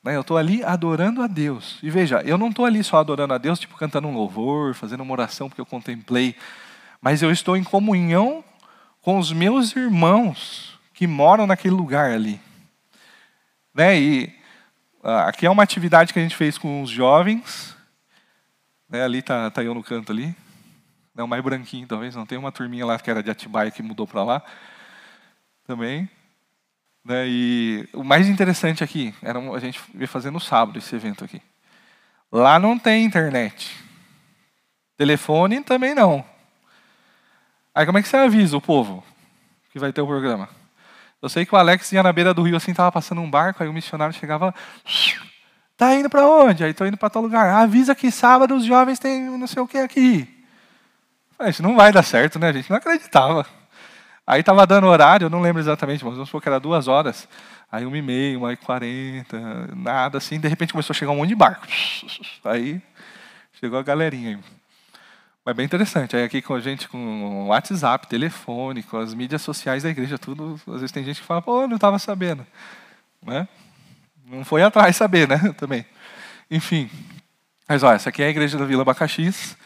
Né? Eu estou ali adorando a Deus. E veja, eu não estou ali só adorando a Deus, tipo cantando um louvor, fazendo uma oração porque eu contemplei, mas eu estou em comunhão com os meus irmãos que moram naquele lugar ali. Né? E ah, aqui é uma atividade que a gente fez com os jovens. Né? Ali está tá eu no canto ali. Não, mais branquinho talvez, não tem uma turminha lá que era de Atibaia que mudou para lá também. Né? E o mais interessante aqui, era a gente ia fazer no sábado esse evento aqui. Lá não tem internet. Telefone também não. Aí como é que você avisa o povo que vai ter o programa? Eu sei que o Alex ia na beira do rio assim, tava passando um barco, aí o missionário chegava, tá indo para onde? Aí tô indo para tal lugar. "Ah, avisa que sábado os jovens têm não sei o que aqui. Falei, isso não vai dar certo, né? A gente não acreditava. Aí estava dando horário, eu não lembro exatamente, mas vamos supor que era duas horas. Aí uma e meia, uma e quarenta, nada assim. De repente começou a chegar um monte de barco. Aí chegou a galerinha. aí. Mas bem interessante. Aí aqui com a gente, com WhatsApp, telefone, com as mídias sociais da igreja, tudo. Às vezes tem gente que fala, pô, não estava sabendo. Né? Não foi atrás saber, né? Também. Enfim. Mas olha, essa aqui é a igreja da Vila Abacaxis.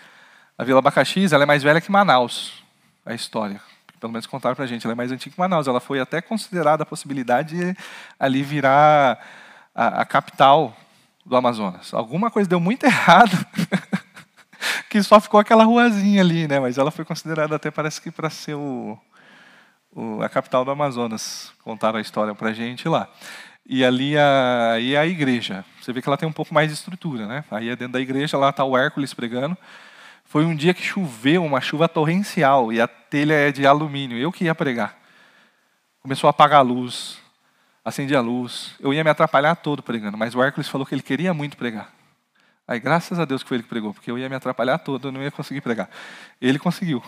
A Vila Abacaxis ela é mais velha que Manaus, a história. Pelo menos contaram para a gente, ela é mais antiga que Manaus. Ela foi até considerada a possibilidade de ali virar a, a capital do Amazonas. Alguma coisa deu muito errado, que só ficou aquela ruazinha ali, né? Mas ela foi considerada até parece que para ser o, o- a capital do Amazonas. Contaram a história para a gente lá. E ali a, aí a igreja. Você vê que ela tem um pouco mais de estrutura, né? Aí é dentro da igreja, lá está o Hércules pregando. Foi um dia que choveu, uma chuva torrencial, e a telha é de alumínio. Eu que ia pregar. Começou a apagar a luz, acendi a luz. Eu ia me atrapalhar todo pregando, mas o Hércules falou que ele queria muito pregar. Aí, graças a Deus que foi ele que pregou, porque eu ia me atrapalhar todo, eu não ia conseguir pregar. Ele conseguiu.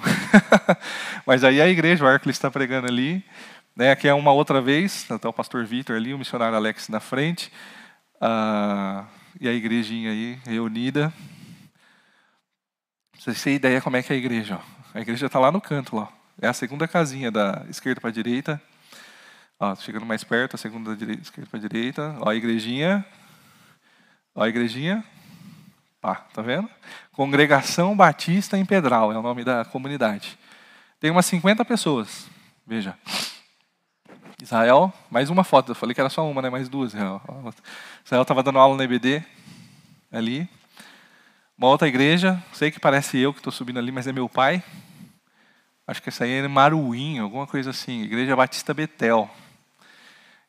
mas aí a igreja, o Hércules está pregando ali. Né, aqui é uma outra vez, está o pastor Vitor ali, o missionário Alex na frente. ah, e a igrejinha aí, reunida. Pra vocês terem ideia como é que é a igreja. Ó. A igreja está lá no canto. Lá. É a segunda casinha da esquerda para a direita. Ó, chegando mais perto, a segunda da direita, esquerda para a direita. Ó, a igrejinha. Ó, a igrejinha. Pá, tá vendo? Congregação Batista em Pedral é o nome da comunidade. Tem umas 50 pessoas. Veja. Israel, mais uma foto. Eu falei que era só uma, né? Mais duas. Israel estava dando aula na EBD, ali. Uma outra igreja, sei que parece eu que estou subindo ali, mas é meu pai. Acho que essa aí é Maruim, alguma coisa assim. Igreja Batista Betel.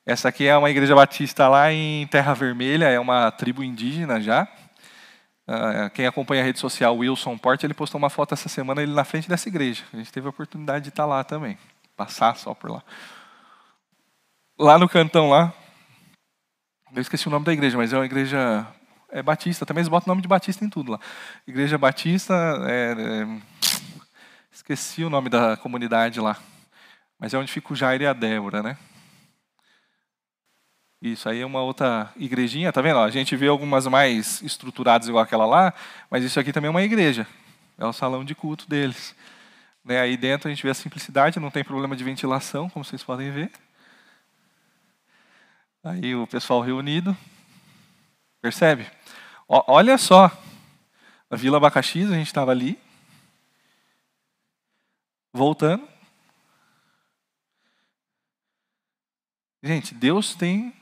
Essa aqui é uma igreja batista lá em Terra Vermelha, é uma tribo indígena já. Ah, Quem acompanha a rede social, Wilson Porte, ele postou uma foto essa semana ele na frente dessa igreja. A gente teve a oportunidade de estar lá também, passar só por lá. Lá no cantão lá, eu esqueci o nome da igreja, mas é uma igreja é batista. Também eles botam o nome de batista em tudo lá. Igreja Batista, é, é, esqueci o nome da comunidade lá, mas é onde fica o Jair e a Débora, né? Isso aí é uma outra igrejinha, tá vendo? A gente vê algumas mais estruturadas igual aquela lá, mas isso aqui também é uma igreja. É o salão de culto deles. Né? Aí dentro a gente vê a simplicidade, não tem problema de ventilação, como vocês podem ver. Aí o pessoal reunido. Percebe? Ó, olha só. Na Vila Abacaxis, a gente estava ali. Voltando. Gente, Deus tem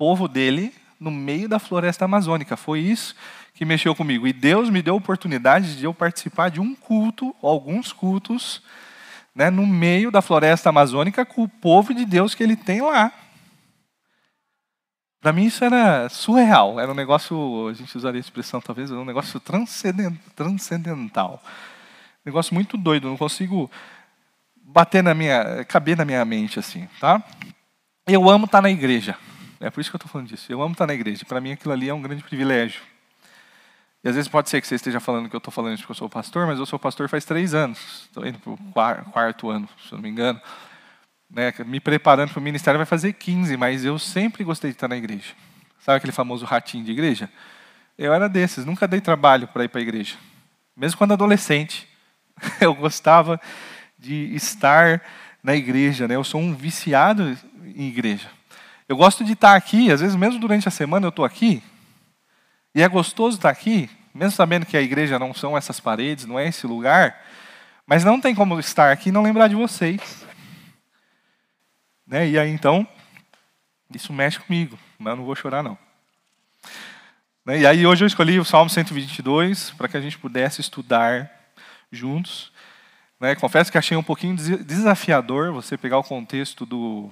povo dele no meio da floresta amazônica. Foi isso que mexeu comigo. E Deus me deu a oportunidade de eu participar de um culto, alguns cultos, né, no meio da floresta amazônica com o povo de Deus que ele tem lá. Para mim isso era surreal, era um negócio, a gente usaria a expressão talvez, um negócio transcenden- transcendental. Um negócio muito doido, não consigo bater na minha, caber na minha mente assim, tá? Eu amo estar na igreja. É por isso que eu estou falando disso. Eu amo estar na igreja. Para mim aquilo ali é um grande privilégio. E às vezes pode ser que você esteja falando que eu estou falando isso porque eu sou pastor, mas eu sou pastor faz três anos. Estou indo para o quarto ano, se eu não me engano né, me preparando para o ministério vai fazer 15, mas eu sempre gostei de estar na igreja. Sabe aquele famoso ratinho de igreja? Eu era desses, nunca dei trabalho para ir para a igreja. Mesmo quando adolescente, eu gostava de estar na igreja, né? Eu sou um viciado em igreja. Eu gosto de estar aqui, às vezes mesmo durante a semana eu estou aqui, e é gostoso estar aqui, mesmo sabendo que a igreja não são essas paredes, não é esse lugar, mas não tem como estar aqui e não lembrar de vocês. Né? E aí então, isso mexe comigo, mas eu não vou chorar não. Né? E aí hoje eu escolhi o Salmo 122 para que a gente pudesse estudar juntos. Né? Confesso que achei um pouquinho des- desafiador você pegar o contexto do,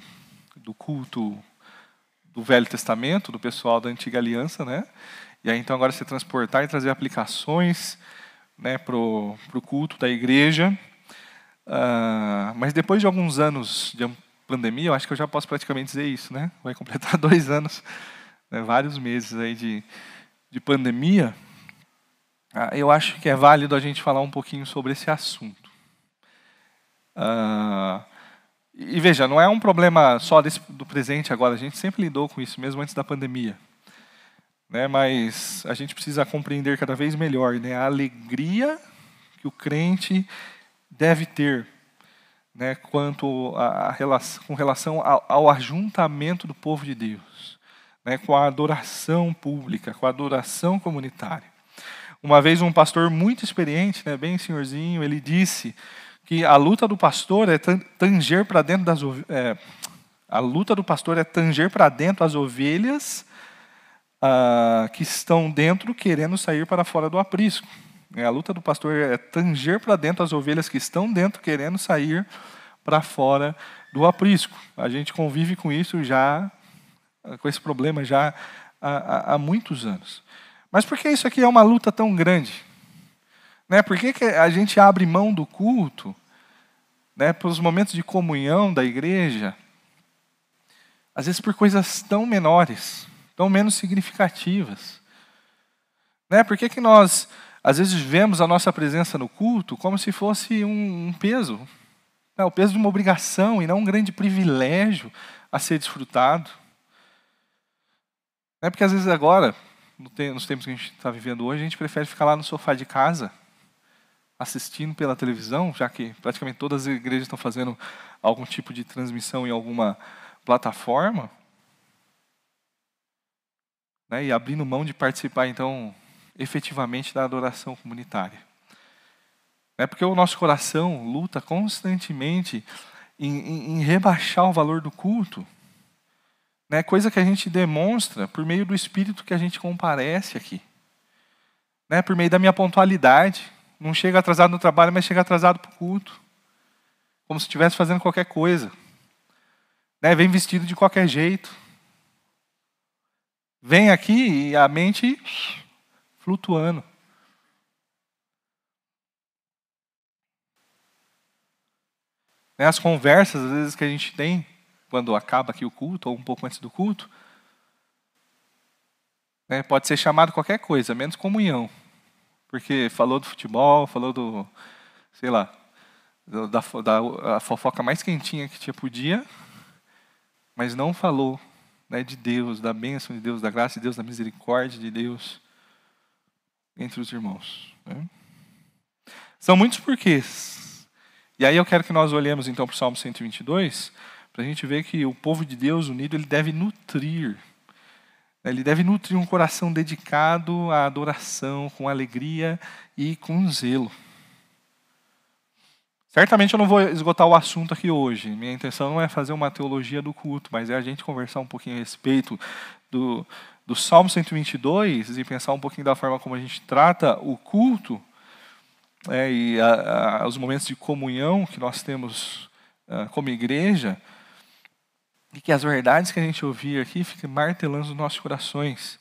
do culto do Velho Testamento, do pessoal da Antiga Aliança, né? E aí então agora você transportar e trazer aplicações né, para o culto da igreja. Ah, mas depois de alguns anos de pandemia, eu acho que eu já posso praticamente dizer isso, né? Vai completar dois anos, né, vários meses aí de, de pandemia. Ah, eu acho que é válido a gente falar um pouquinho sobre esse assunto. Ah, e veja, não é um problema só desse, do presente agora, a gente sempre lidou com isso, mesmo antes da pandemia. Né, mas a gente precisa compreender cada vez melhor né, a alegria que o crente deve ter né, quanto a, a relação, com relação ao, ao ajuntamento do povo de Deus, né, com a adoração pública, com a adoração comunitária. Uma vez um pastor muito experiente, né, bem senhorzinho, ele disse que a luta do pastor é tan- tanger para dentro das é, a luta do pastor é tanger para dentro as ovelhas ah, que estão dentro querendo sair para fora do aprisco. É, A luta do pastor é tanger para dentro as ovelhas que estão dentro querendo sair para fora do aprisco. A gente convive com isso já, com esse problema já há, há- há muitos anos. Mas por que isso aqui é uma luta tão grande? Né? Por que, que a gente abre mão do culto né, para os momentos de comunhão da igreja? Às vezes por coisas tão menores, tão menos significativas. Né? Por que, que nós, às vezes, vemos a nossa presença no culto como se fosse um, um peso? Né? O peso de uma obrigação e não um grande privilégio a ser desfrutado. Né? Porque às vezes agora, nos tempos que a gente está vivendo hoje, a gente prefere ficar lá no sofá de casa, assistindo pela televisão, já que praticamente todas as igrejas estão fazendo algum tipo de transmissão em alguma plataforma, né, e abrindo mão de participar, então, efetivamente da adoração comunitária. É porque o nosso coração luta constantemente em, em- em rebaixar o valor do culto, né, coisa que a gente demonstra por meio do espírito que a gente comparece aqui, né, por meio da minha pontualidade. Não chega atrasado no trabalho, mas chega atrasado para o culto, como se estivesse fazendo qualquer coisa. Né, vem vestido de qualquer jeito. Vem aqui e a mente flutuando. Né, As conversas, às vezes, que a gente tem quando acaba aqui o culto, ou um pouco antes do culto, né, pode ser chamado qualquer coisa, menos comunhão. Porque falou do futebol, falou do, sei lá, da, da a fofoca mais quentinha que tinha podia, mas não falou né, de Deus, da bênção de Deus, da graça de Deus, da misericórdia de Deus entre os irmãos. né? São muitos porquês. E aí eu quero que nós olhemos então para o Salmo 122, para a gente ver que o povo de Deus unido ele deve nutrir, ele deve nutrir um coração dedicado à adoração, com alegria e com zelo. Certamente eu não vou esgotar o assunto aqui hoje. Minha intenção não é fazer uma teologia do culto, mas é a gente conversar um pouquinho a respeito do, do Salmo 122 e pensar um pouquinho da forma como a gente trata o culto é, e a- a- os momentos de comunhão que nós temos ah, como igreja e que as verdades que a gente ouvir aqui fiquem martelando nos nossos corações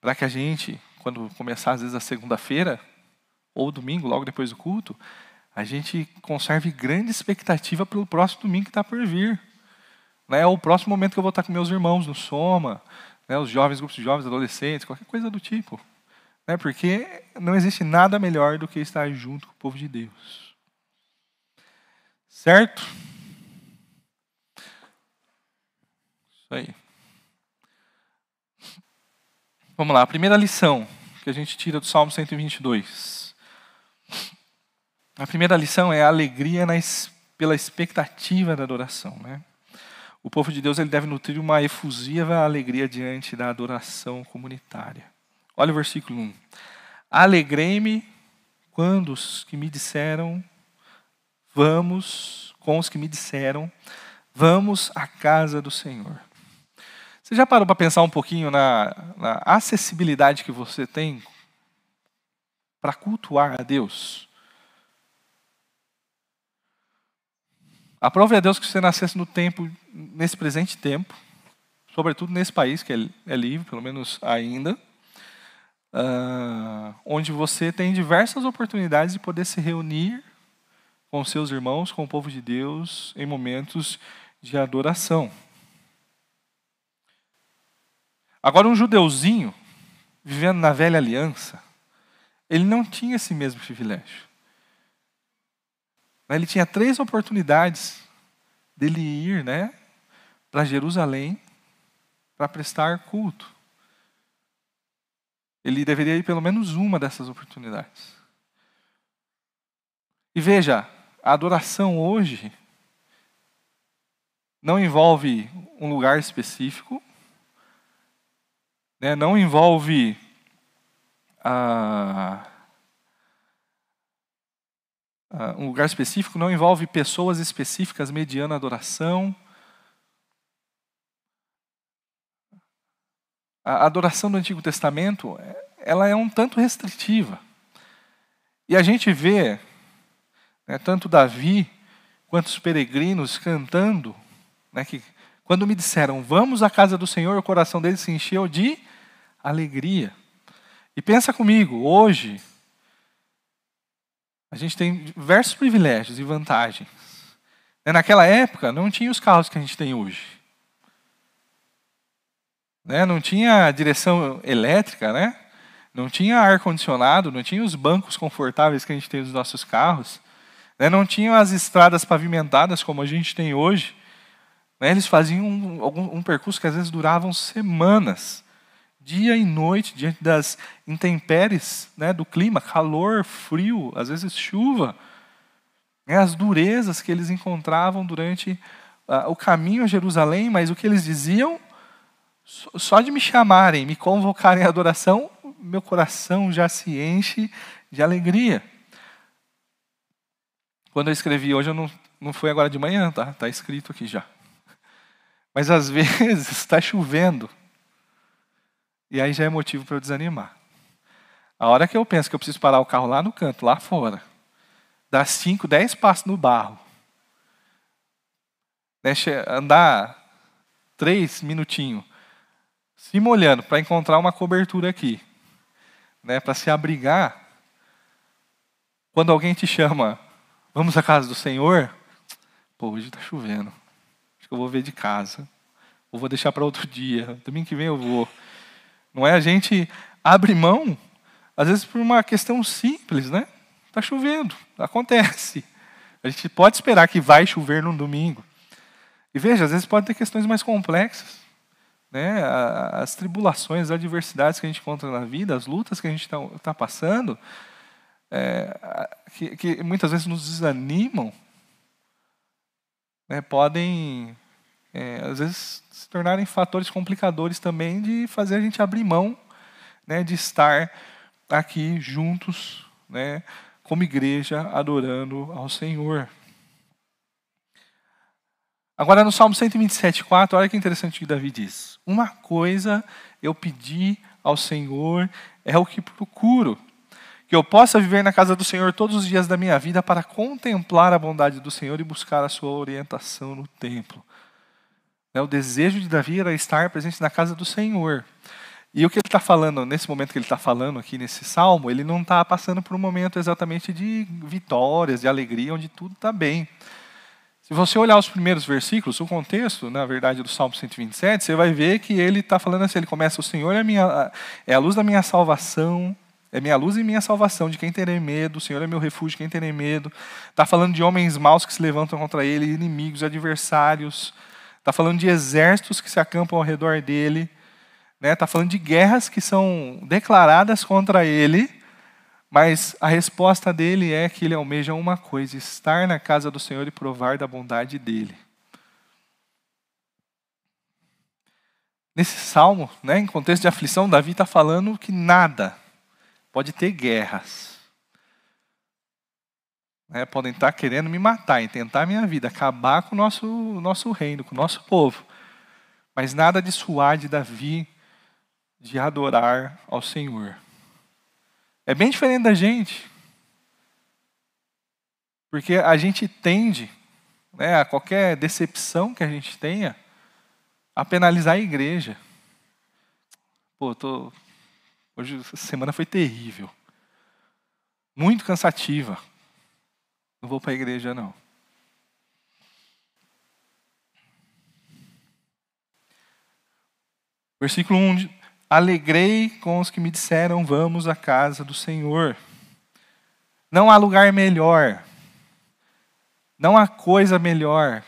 para que a gente, quando começar às vezes a segunda-feira ou domingo, logo depois do culto, a gente conserve grande expectativa pelo próximo domingo que está por vir. Né? É o próximo momento que eu vou estar com meus irmãos no Soma, né? os jovens, grupos de jovens, adolescentes, qualquer coisa do tipo. Né? Porque não existe nada melhor do que estar junto com o povo de Deus. Certo? Isso aí. Vamos lá, a primeira lição que a gente tira do Salmo 122. A primeira lição é a alegria pela expectativa da adoração. Né? o povo de Deus ele deve nutrir uma efusiva alegria diante da adoração comunitária. Olha o versículo 1. Alegrei-me quando os que me disseram, vamos, com os que me disseram, vamos à casa do Senhor. Você já parou para pensar um pouquinho na, na acessibilidade que você tem para cultuar a Deus? A prova é Deus que você nascesse no tempo, nesse presente tempo, sobretudo nesse país que é, é livre, pelo menos ainda, uh, onde você tem diversas oportunidades de poder se reunir com seus irmãos, com o povo de Deus, em momentos de adoração. Agora, um judeuzinho, vivendo na velha aliança, ele não tinha esse mesmo privilégio. Ele tinha três oportunidades dele ir né, para Jerusalém para prestar culto. Ele deveria ir pelo menos uma dessas oportunidades. E veja, a adoração hoje não envolve um lugar específico, né, não envolve um lugar específico, não envolve pessoas específicas mediando adoração. A adoração do Antigo Testamento, ela é um tanto restritiva. E a gente vê né, tanto Davi quanto os peregrinos cantando, né, que quando me disseram, vamos à casa do Senhor, o coração deles se encheu de alegria. E pensa comigo, hoje, a gente tem diversos privilégios e vantagens. Né, naquela época, não tinha os carros que a gente tem hoje. Né, não tinha direção elétrica, né? não tinha ar-condicionado, não tinha os bancos confortáveis que a gente tem nos nossos carros, né? não tinha as estradas pavimentadas como a gente tem hoje. Eles faziam um, um percurso que às vezes duravam semanas dia e noite diante das intempéries né, do clima, calor, frio, às vezes chuva, né, as durezas que eles encontravam durante uh, o caminho a Jerusalém, mas o que eles diziam, só de me chamarem, me convocarem à adoração, meu coração já se enche de alegria. Quando eu escrevi hoje, eu não, não foi agora de manhã, tá? Está escrito aqui já. Mas às vezes está chovendo. E aí já é motivo para eu desanimar. A hora que eu penso que eu preciso parar o carro lá no canto, lá fora, dar 5, 10 passos no barro, né, andar três minutinhos, se molhando para encontrar uma cobertura aqui, né, para se abrigar, quando alguém te chama, vamos à casa do Senhor, pô, hoje está chovendo, acho que eu vou ver de casa, ou vou deixar para outro dia, domingo que vem eu vou. Não é a gente abre mão, às vezes por uma questão simples, né? Está chovendo, acontece. A gente pode esperar que vai chover num domingo. E veja, às vezes pode ter questões mais complexas. Né? As tribulações, as adversidades que a gente encontra na vida, as lutas que a gente está tá passando, é, que, que, muitas vezes nos desanimam, né? podem, é, às vezes, se tornarem fatores complicadores também de fazer a gente abrir mão né, de estar aqui juntos, né, como igreja, adorando ao Senhor. Agora no Salmo 127,4, olha que interessante o que Davi diz. Uma coisa eu pedi ao Senhor, é o que procuro, que eu possa viver na casa do Senhor todos os dias da minha vida para contemplar a bondade do Senhor e buscar a sua orientação no templo. Né, o desejo de Davi era estar presente na casa do Senhor. E o que ele está falando, nesse momento que ele está falando aqui nesse salmo, ele não está passando por um momento exatamente de vitórias, de alegria, onde tudo está bem. Se você olhar os primeiros versículos, o contexto, na verdade, do Salmo 127, você vai ver que ele está falando assim, ele começa, o Senhor é minha, é a luz da minha salvação, é minha luz e minha salvação, de quem terei medo, o Senhor é meu refúgio, de quem terei medo. Está falando de homens maus que se levantam contra ele, inimigos, adversários, Está falando de exércitos que se acampam ao redor dele. Está né? Tá falando de guerras que são declaradas contra ele. Mas a resposta dele é que ele almeja uma coisa: estar na casa do Senhor e provar da bondade dele. Nesse salmo, né, em contexto de aflição, Davi está falando que nada pode ter guerras. Né, podem estar querendo me matar, intentar a minha vida, acabar com o nosso, nosso reino, com o nosso povo. Mas nada de suar de Davi de adorar ao Senhor. É bem diferente da gente. Porque a gente tende, né, a qualquer decepção que a gente tenha, a penalizar a igreja. Pô, tô... hoje essa semana foi terrível. Muito cansativa. Não vou para a igreja, não. Versículo 1: Alegrei com os que me disseram: Vamos à casa do Senhor. Não há lugar melhor, não há coisa melhor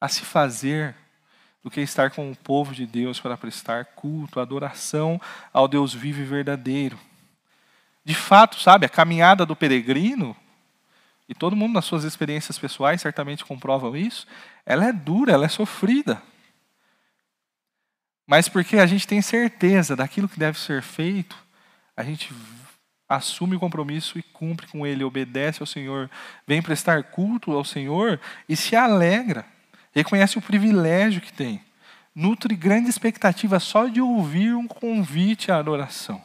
a se fazer do que estar com o povo de Deus para prestar culto, adoração ao Deus vivo e verdadeiro. De fato, sabe, a caminhada do peregrino, e todo mundo nas suas experiências pessoais certamente comprovam isso, ela é dura, ela é sofrida. Mas porque a gente tem certeza daquilo que deve ser feito, a gente assume o compromisso e cumpre com ele, obedece ao Senhor, vem prestar culto ao Senhor e se alegra reconhece o privilégio que tem, nutre grande expectativa só de ouvir um convite à adoração.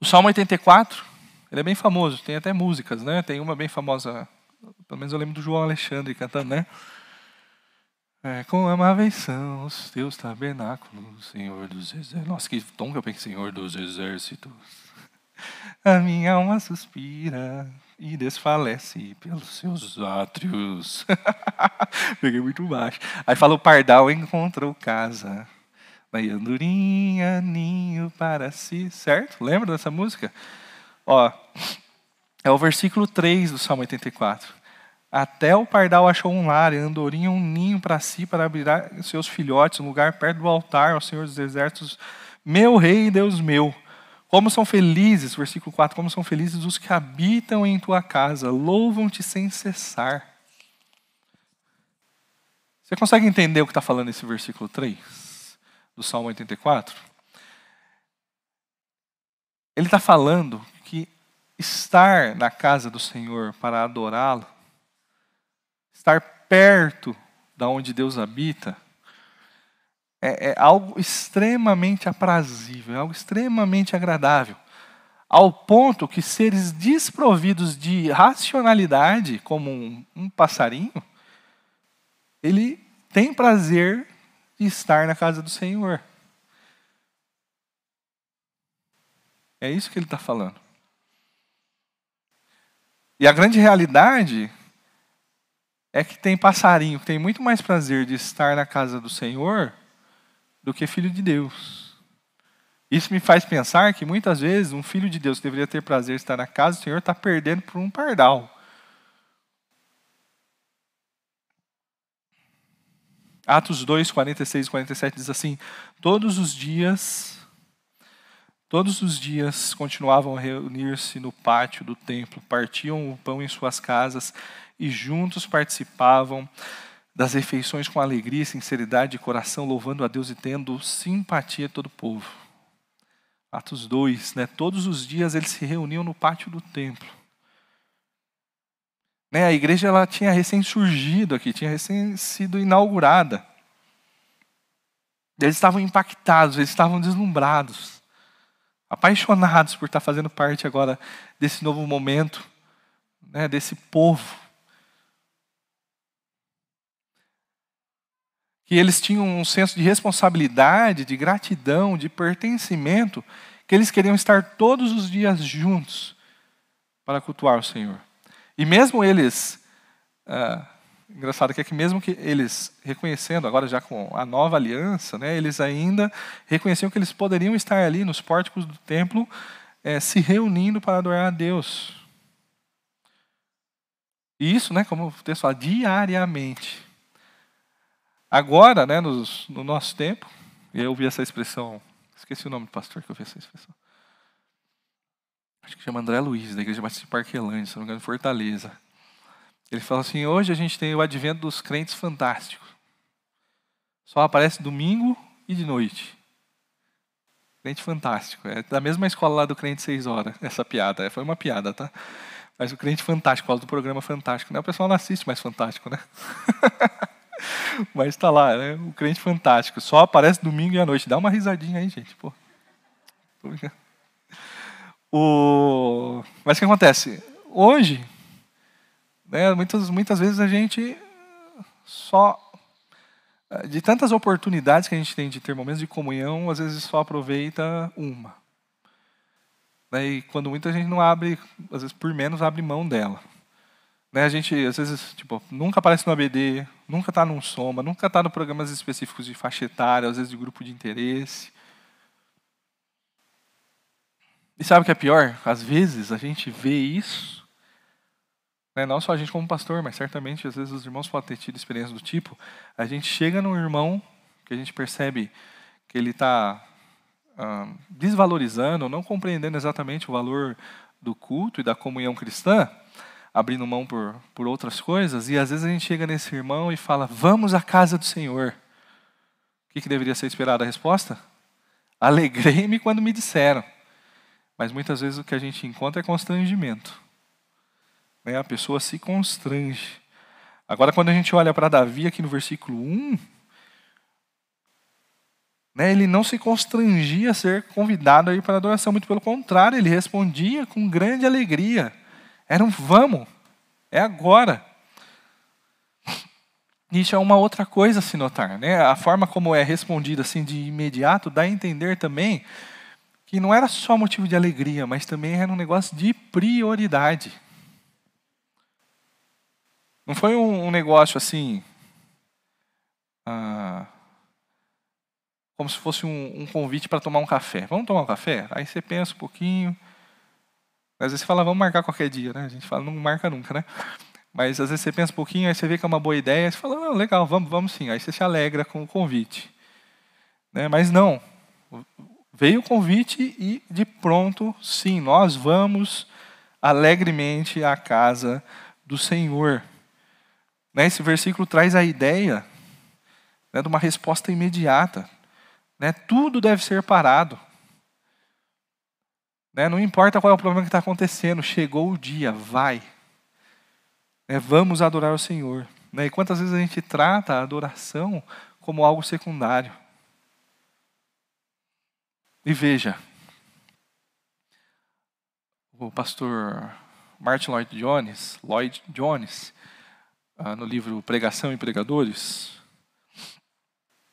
O Salmo 84, ele é bem famoso, tem até músicas, né? Tem uma bem famosa, pelo menos eu lembro do João Alexandre cantando, né? É, com amáveis são os teus tabernáculos, Senhor dos exércitos. Nossa, que tom que eu pensei, Senhor dos exércitos. A minha alma suspira e desfalece pelos seus átrios. Peguei muito baixo. Aí fala: o pardal encontrou casa. Na andorinha, ninho para si. Certo? Lembra dessa música? Ó, é o versículo 3 do Salmo 84. Até o pardal achou um lar, e andorinha um ninho para si, para abrir seus filhotes, um lugar perto do altar ao Senhor dos Exércitos, meu rei e Deus meu. Como são felizes, versículo 4, como são felizes os que habitam em tua casa, louvam-te sem cessar. Você consegue entender o que está falando esse versículo 3 do Salmo 84? Ele está falando estar na casa do Senhor para adorá-lo, estar perto da onde Deus habita, é, é algo extremamente aprazível, é algo extremamente agradável. Ao ponto que seres desprovidos de racionalidade, como um, um passarinho, ele tem prazer de estar na casa do Senhor. É isso que ele está falando. E a grande realidade é que tem passarinho que tem muito mais prazer de estar na casa do Senhor do que filho de Deus. Isso me faz pensar que muitas vezes um filho de Deus que deveria ter prazer em estar na casa do Senhor está perdendo por um pardal. Atos 2, 46 e 47 diz assim: Todos os dias, todos os dias continuavam a reunir-se no pátio do templo, partiam o pão em suas casas e juntos participavam das refeições com alegria sinceridade de coração, louvando a Deus e tendo simpatia todo o povo. Atos 2, né? todos os dias eles se reuniam no pátio do templo. Né? A igreja ela tinha recém surgido aqui, tinha recém sido inaugurada. Eles estavam impactados, eles estavam deslumbrados, apaixonados por estar fazendo parte agora desse novo momento, né? desse povo que eles tinham um senso de responsabilidade, de gratidão, de pertencimento, que eles queriam estar todos os dias juntos para cultuar o Senhor. E mesmo eles, ah, engraçado que é que mesmo que eles reconhecendo agora já com a nova aliança, né, eles ainda reconheciam que eles poderiam estar ali nos pórticos do templo eh, se reunindo para adorar a Deus. E isso, né, como o texto fala, diariamente. Agora, né, nos, no nosso tempo, eu ouvi essa expressão, esqueci o nome do pastor que eu vi essa expressão. Acho que chama André Luiz, da Igreja Batista Parquelândia, se não me engano, Fortaleza. Ele fala assim: hoje a gente tem o advento dos crentes fantásticos. só aparece domingo e de noite. Crente fantástico. É da mesma escola lá do Crente Seis Horas, essa piada. É, foi uma piada, tá? Mas o Crente Fantástico, por causa do programa Fantástico. Né? O pessoal não assiste mais Fantástico, né? Mas está lá, né? O Crente Fantástico. Só aparece domingo e à noite. Dá uma risadinha aí, gente. Pô. O... Mas o que acontece? Hoje, né, muitas, muitas vezes a gente só de tantas oportunidades que a gente tem de ter momentos de comunhão, às vezes só aproveita uma. Né? E quando muita gente não abre, às vezes por menos abre mão dela. Né? A gente, às vezes, tipo, nunca aparece no ABD, nunca está num Soma, nunca está no programas específicos de faixa etária, às vezes de grupo de interesse. E sabe o que é pior? Às vezes a gente vê isso né? Não só a gente como pastor, mas certamente às vezes os irmãos podem ter tido experiência do tipo. A gente chega num irmão que a gente percebe que ele está desvalorizando, não compreendendo exatamente o valor do culto e da comunhão cristã, abrindo mão por, por outras coisas, e às vezes a gente chega nesse irmão e fala: Vamos à casa do Senhor. O que, que deveria ser esperado a resposta? Alegrei-me quando me disseram. Mas muitas vezes o que a gente encontra é constrangimento. Né? A pessoa se constrange. Agora, quando a gente olha para Davi aqui no versículo 1, né, ele não se constrangia a ser convidado a ir para a adoração, muito pelo contrário, ele respondia com grande alegria. Era um vamos, é agora. Isso é uma outra coisa a se notar. Né? A forma como é respondido assim de imediato dá a entender também que não era só motivo de alegria, mas também era um negócio de prioridade. Não foi um, um negócio assim. Ah, como se fosse um, um convite para tomar um café. Vamos tomar um café? Aí você pensa um pouquinho. Às vezes você fala, vamos marcar qualquer dia, né? A gente fala, não marca nunca, né? Mas às vezes você pensa um pouquinho, aí você vê que é uma boa ideia, você fala, oh, legal, vamos, vamos sim. Aí você se alegra com o convite. Né? Mas não. Veio o convite e de pronto, sim, nós vamos alegremente à casa do Senhor. Né, esse versículo traz a ideia né, de uma resposta imediata. Né, tudo deve ser parado. Né, não importa qual é o problema que está acontecendo, chegou o dia, vai. Né, vamos adorar o Senhor. Né, e quantas vezes a gente trata a adoração como algo secundário? E veja, o pastor Martin Lloyd Jones, Lloyd Jones, ah, no livro Pregação e Pregadores,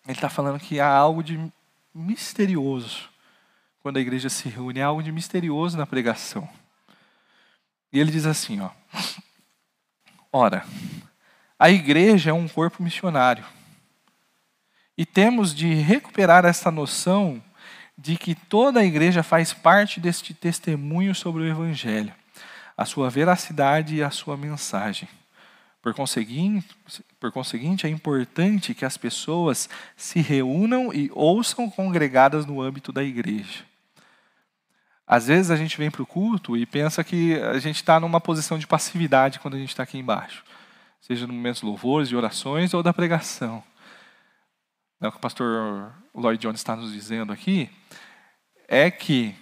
ele está falando que há algo de misterioso quando a igreja se reúne, há algo de misterioso na pregação. E ele diz assim, ó: Ora, a igreja é um corpo missionário. E temos de recuperar essa noção de que toda a igreja faz parte deste testemunho sobre o evangelho, a sua veracidade e a sua mensagem. Por conseguinte, por conseguinte, é importante que as pessoas se reúnam e ouçam congregadas no âmbito da igreja. Às vezes a gente vem para o culto e pensa que a gente está numa posição de passividade quando a gente está aqui embaixo, seja no momento de louvores, de orações ou da pregação. É o que o pastor Lloyd Jones está nos dizendo aqui é que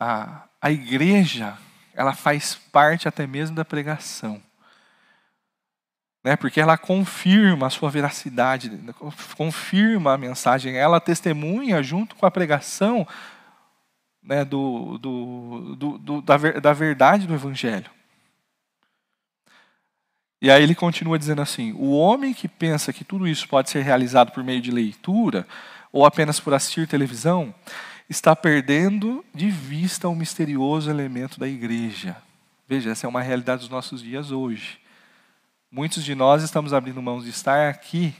a, a igreja ela faz parte até mesmo da pregação. Né? Porque ela confirma a sua veracidade, confirma a mensagem, ela testemunha junto com a pregação né, do, do, do, do da, da verdade do Evangelho. E aí ele continua dizendo assim: o homem que pensa que tudo isso pode ser realizado por meio de leitura ou apenas por assistir televisão, está perdendo de vista o misterioso elemento da igreja. Veja, essa é uma realidade dos nossos dias hoje. Muitos de nós estamos abrindo mãos de estar aqui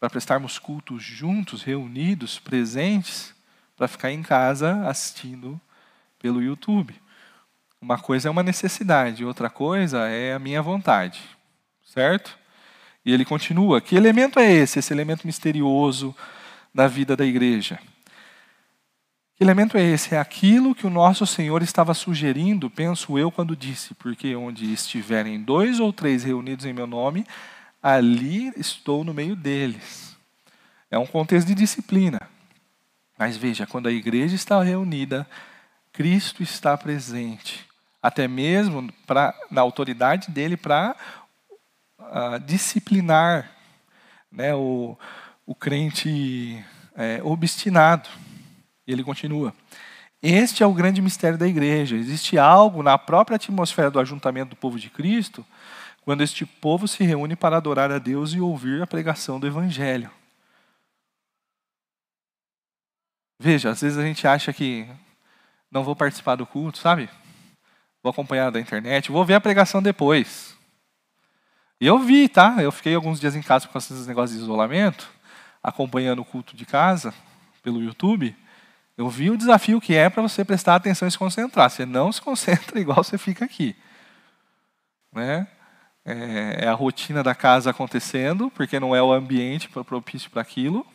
para prestarmos cultos juntos, reunidos, presentes, para ficar em casa assistindo pelo YouTube. Uma coisa é uma necessidade, outra coisa é a minha vontade, certo? E ele continua: que elemento é esse, esse elemento misterioso da vida da igreja? Que elemento é esse? É aquilo que o nosso Senhor estava sugerindo, penso eu, quando disse: Porque onde estiverem dois ou três reunidos em meu nome, ali estou no meio deles. É um contexto de disciplina. Mas veja, quando a igreja está reunida, Cristo está presente, até mesmo pra, na autoridade dele para uh, disciplinar né, o, o crente é, obstinado. E ele continua. Este é o grande mistério da igreja. Existe algo na própria atmosfera do ajuntamento do povo de Cristo, quando este povo se reúne para adorar a Deus e ouvir a pregação do Evangelho. Veja, às vezes a gente acha que não vou participar do culto, sabe? Vou acompanhar da internet, vou ver a pregação depois. E eu vi, tá? Eu fiquei alguns dias em casa com esses negócios de isolamento, acompanhando o culto de casa pelo YouTube. Eu vi o desafio que é para você prestar atenção e se concentrar. Você não se concentra igual você fica aqui. Né? É, é a rotina da casa acontecendo, porque não é o ambiente propício para aquilo.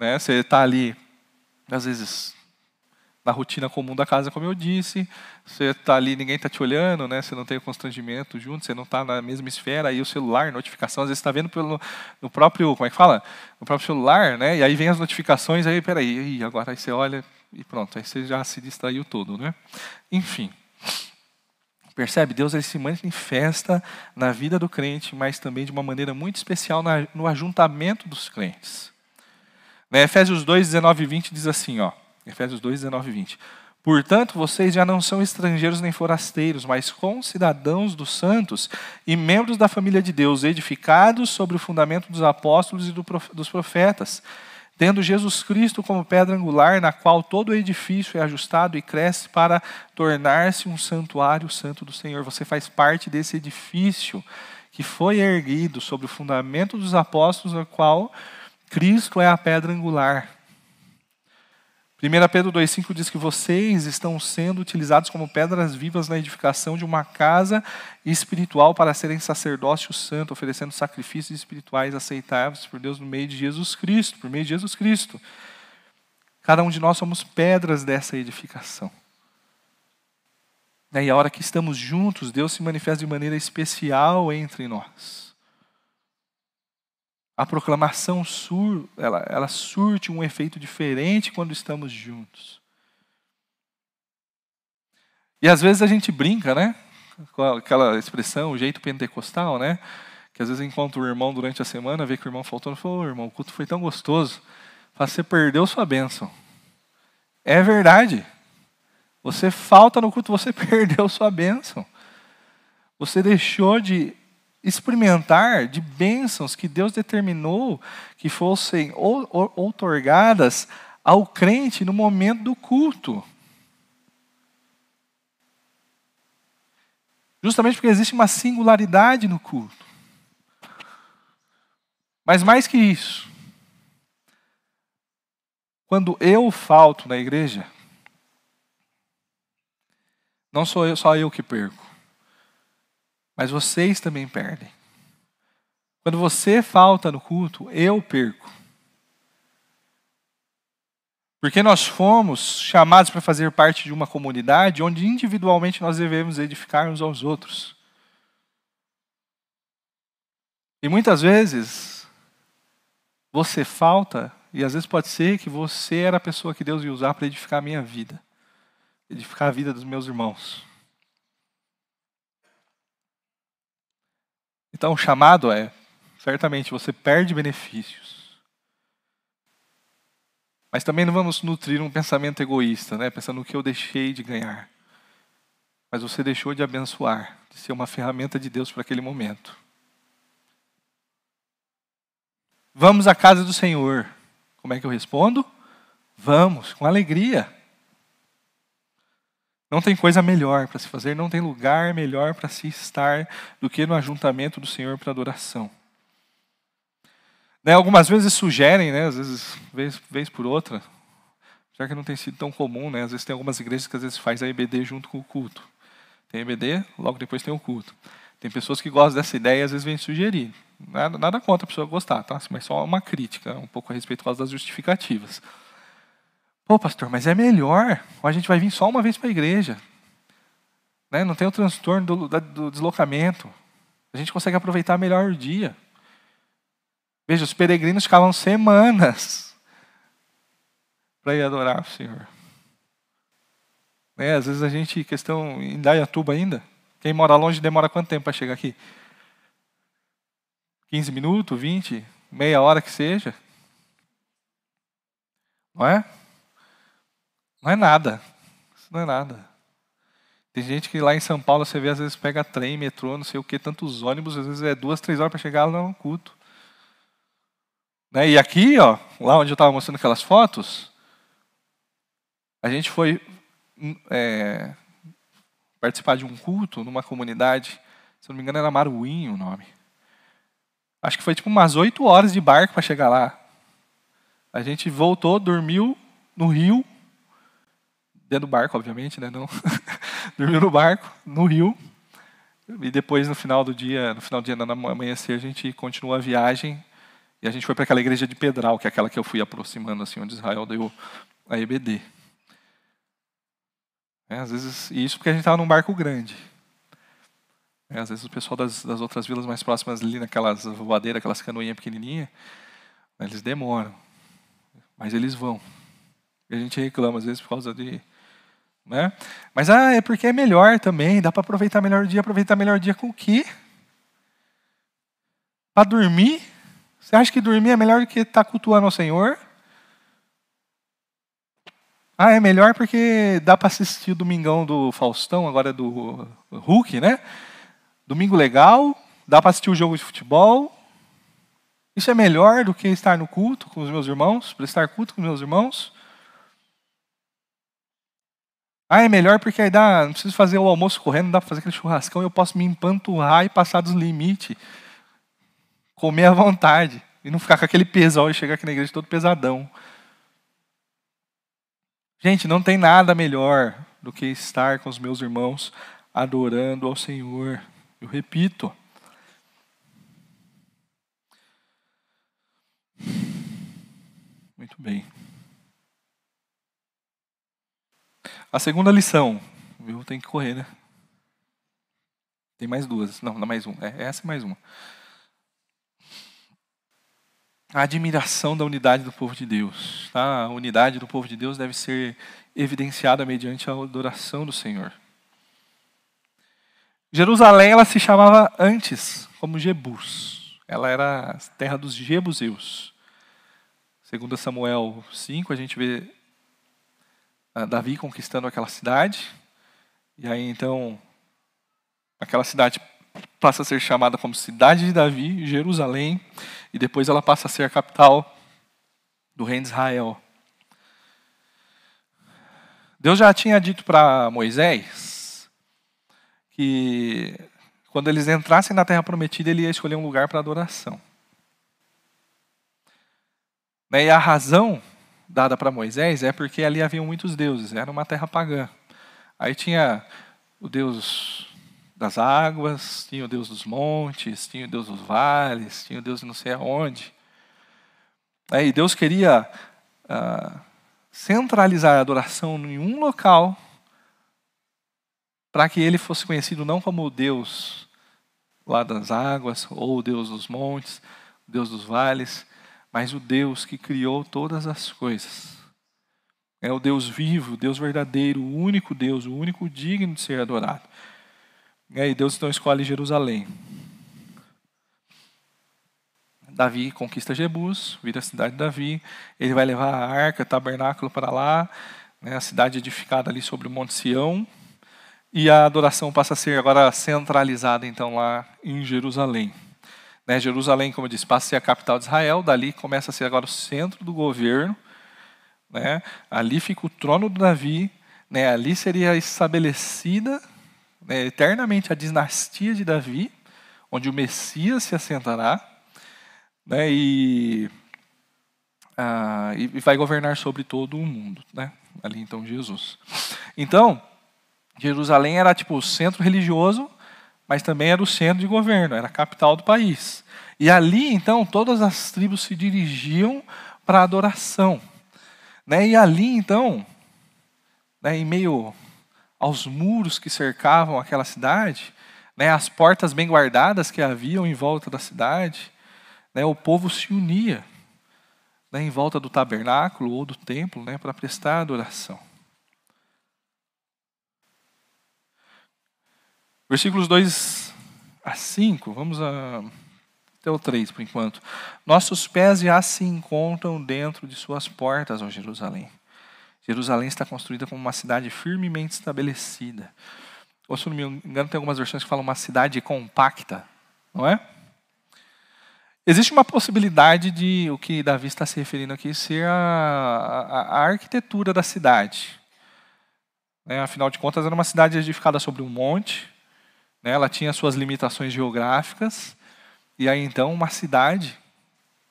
Né? Você está ali, às vezes, na rotina comum da casa, como eu disse. Você está ali, ninguém está te olhando, né? você não tem o constrangimento junto, você não está na mesma esfera. Aí o celular, notificação, às vezes está vendo pelo, no próprio, como é que fala? No próprio celular, né? e aí vem as notificações, aí peraí, agora aí você olha e pronto, aí você já se distraiu todo. Né? Enfim. Percebe? Deus ele se manifesta na vida do crente, mas também de uma maneira muito especial na, no ajuntamento dos crentes. Né? Efésios 2, 19 e 20 diz assim, ó, Efésios 2, 19 e 20. Portanto, vocês já não são estrangeiros nem forasteiros, mas concidadãos dos santos e membros da família de Deus, edificados sobre o fundamento dos apóstolos e dos profetas, tendo Jesus Cristo como pedra angular, na qual todo o edifício é ajustado e cresce para tornar-se um santuário santo do Senhor. Você faz parte desse edifício que foi erguido sobre o fundamento dos apóstolos, no qual Cristo é a pedra angular. 1 Pedro 2,5 diz que vocês estão sendo utilizados como pedras vivas na edificação de uma casa espiritual para serem sacerdócio santo, oferecendo sacrifícios espirituais aceitáveis por Deus no meio de Jesus Cristo, por meio de Jesus Cristo. Cada um de nós somos pedras dessa edificação. E a hora que estamos juntos, Deus se manifesta de maneira especial entre nós. A proclamação sur, ela, ela surte um efeito diferente quando estamos juntos. E às vezes a gente brinca, né? Com aquela expressão, o jeito pentecostal, né? Que às vezes encontra o irmão durante a semana, vê que o irmão faltou, e fala, oh, irmão, o culto foi tão gostoso. Fala, você perdeu sua bênção. É verdade. Você falta no culto, você perdeu sua bênção. Você deixou de experimentar de bênçãos que Deus determinou que fossem outorgadas ao crente no momento do culto. Justamente porque existe uma singularidade no culto. Mas mais que isso, quando eu falto na igreja, não sou eu, só eu que perco. Mas vocês também perdem. Quando você falta no culto, eu perco. Porque nós fomos chamados para fazer parte de uma comunidade onde individualmente nós devemos edificar uns aos outros. E muitas vezes você falta, e às vezes pode ser que você era a pessoa que Deus ia usar para edificar a minha vida, edificar a vida dos meus irmãos. Então, o chamado é: certamente você perde benefícios. Mas também não vamos nutrir um pensamento egoísta, né? pensando no que eu deixei de ganhar. Mas você deixou de abençoar, de ser uma ferramenta de Deus para aquele momento. Vamos à casa do Senhor. Como é que eu respondo? Vamos, com alegria. Não tem coisa melhor para se fazer, não tem lugar melhor para se estar do que no ajuntamento do Senhor para adoração. Né, algumas vezes sugerem, né, às vezes, vez, vez por outra, já que não tem sido tão comum, né, às vezes tem algumas igrejas que às vezes faz a EBD junto com o culto. Tem EBD, logo depois tem o culto. Tem pessoas que gostam dessa ideia e às vezes vêm sugerir. Nada, nada contra a pessoa gostar, tá? mas só uma crítica, um pouco a respeito das justificativas. Pô, pastor, mas é melhor. Ou a gente vai vir só uma vez para a igreja. Né? Não tem o transtorno do, do deslocamento. A gente consegue aproveitar melhor o dia. Veja, os peregrinos ficavam semanas para ir adorar o Senhor. Né? Às vezes a gente, questão em Dayatuba ainda, quem mora longe demora quanto tempo para chegar aqui? 15 minutos, 20, meia hora que seja. Não é? Não é nada. Isso não é nada. Tem gente que lá em São Paulo você vê, às vezes pega trem, metrô, não sei o que, tantos ônibus, às vezes é duas, três horas para chegar lá no culto. Né? E aqui, ó, lá onde eu estava mostrando aquelas fotos, a gente foi hum, é, participar de um culto numa comunidade, se não me engano era Maruim o nome. Acho que foi tipo umas oito horas de barco para chegar lá. A gente voltou, dormiu no rio, dentro do barco, obviamente, né? Não. dormiu no barco, no rio. E depois, no final do dia, no final do dia, no amanhecer, a gente continuou a viagem. E a gente foi para aquela igreja de Pedral, que é aquela que eu fui aproximando, assim, onde Israel deu a EBD. É, às vezes, e isso porque a gente estava num barco grande. É, às vezes o pessoal das, das outras vilas mais próximas ali, naquelas voadeiras, aquelas canoinhas pequenininhas, eles demoram. Mas eles vão. E a gente reclama, às vezes, por causa de. Né? Mas ah, é porque é melhor também, dá para aproveitar melhor o dia. Aproveitar melhor o dia com o quê? Para dormir? Você acha que dormir é melhor do que estar tá cultuando ao Senhor? Ah, é melhor porque dá para assistir o Domingão do Faustão, agora do Hulk, né? Domingo legal, dá para assistir o jogo de futebol. Isso é melhor do que estar no culto com os meus irmãos, prestar culto com os meus irmãos. Ah, é melhor porque aí dá, não preciso fazer o almoço correndo, não dá para fazer aquele churrascão, eu posso me empanturrar e passar dos limites. Comer à vontade. E não ficar com aquele pesão e chegar aqui na igreja todo pesadão. Gente, não tem nada melhor do que estar com os meus irmãos adorando ao Senhor. Eu repito. Muito bem. A segunda lição. Eu tenho que correr, né? Tem mais duas. Não, não mais uma. É essa e mais uma a admiração da unidade do povo de Deus. Tá? A unidade do povo de Deus deve ser evidenciada mediante a adoração do Senhor. Jerusalém ela se chamava antes como Jebus. Ela era a terra dos Jebuseus. Segundo Samuel 5, a gente vê Davi conquistando aquela cidade. E aí então aquela cidade passa a ser chamada como cidade de Davi, Jerusalém, e depois ela passa a ser a capital do reino de Israel. Deus já tinha dito para Moisés que quando eles entrassem na terra prometida, ele ia escolher um lugar para adoração. Né, e a razão dada para Moisés é porque ali havia muitos deuses, era uma terra pagã. Aí tinha o deus das águas, tinha o Deus dos montes, tinha o Deus dos vales, tinha o Deus de não sei aonde. E Deus queria ah, centralizar a adoração em um local para que ele fosse conhecido não como o Deus lá das águas, ou o Deus dos montes, o Deus dos vales, mas o Deus que criou todas as coisas. É o Deus vivo, Deus verdadeiro, o único Deus, o único digno de ser adorado. E Deus então escolhe Jerusalém. Davi conquista Jebus, vira a cidade de Davi. Ele vai levar a arca, tabernáculo para lá, né, a cidade edificada ali sobre o Monte Sião. E a adoração passa a ser agora centralizada então lá em Jerusalém. Né, Jerusalém, como eu disse, passa a ser a capital de Israel. Dali começa a ser agora o centro do governo. Né, ali fica o trono de Davi. Né, ali seria estabelecida né, eternamente a dinastia de Davi, onde o Messias se assentará, né, e, ah, e vai governar sobre todo o mundo, né, ali então Jesus. Então, Jerusalém era tipo o centro religioso, mas também era o centro de governo, era a capital do país. E ali então todas as tribos se dirigiam para a adoração, né, e ali então, né, em meio aos muros que cercavam aquela cidade, né, as portas bem guardadas que haviam em volta da cidade, né, o povo se unia né, em volta do tabernáculo ou do templo né, para prestar adoração. Versículos 2 a 5, vamos a, até o 3 por enquanto. Nossos pés já se encontram dentro de suas portas, ó Jerusalém. Jerusalém está construída como uma cidade firmemente estabelecida. Ou se não me engano, tem algumas versões que falam uma cidade compacta, não é? Existe uma possibilidade de o que Davi está se referindo aqui ser a, a, a arquitetura da cidade. Né, afinal de contas, era uma cidade edificada sobre um monte, ela tinha suas limitações geográficas, e aí então uma cidade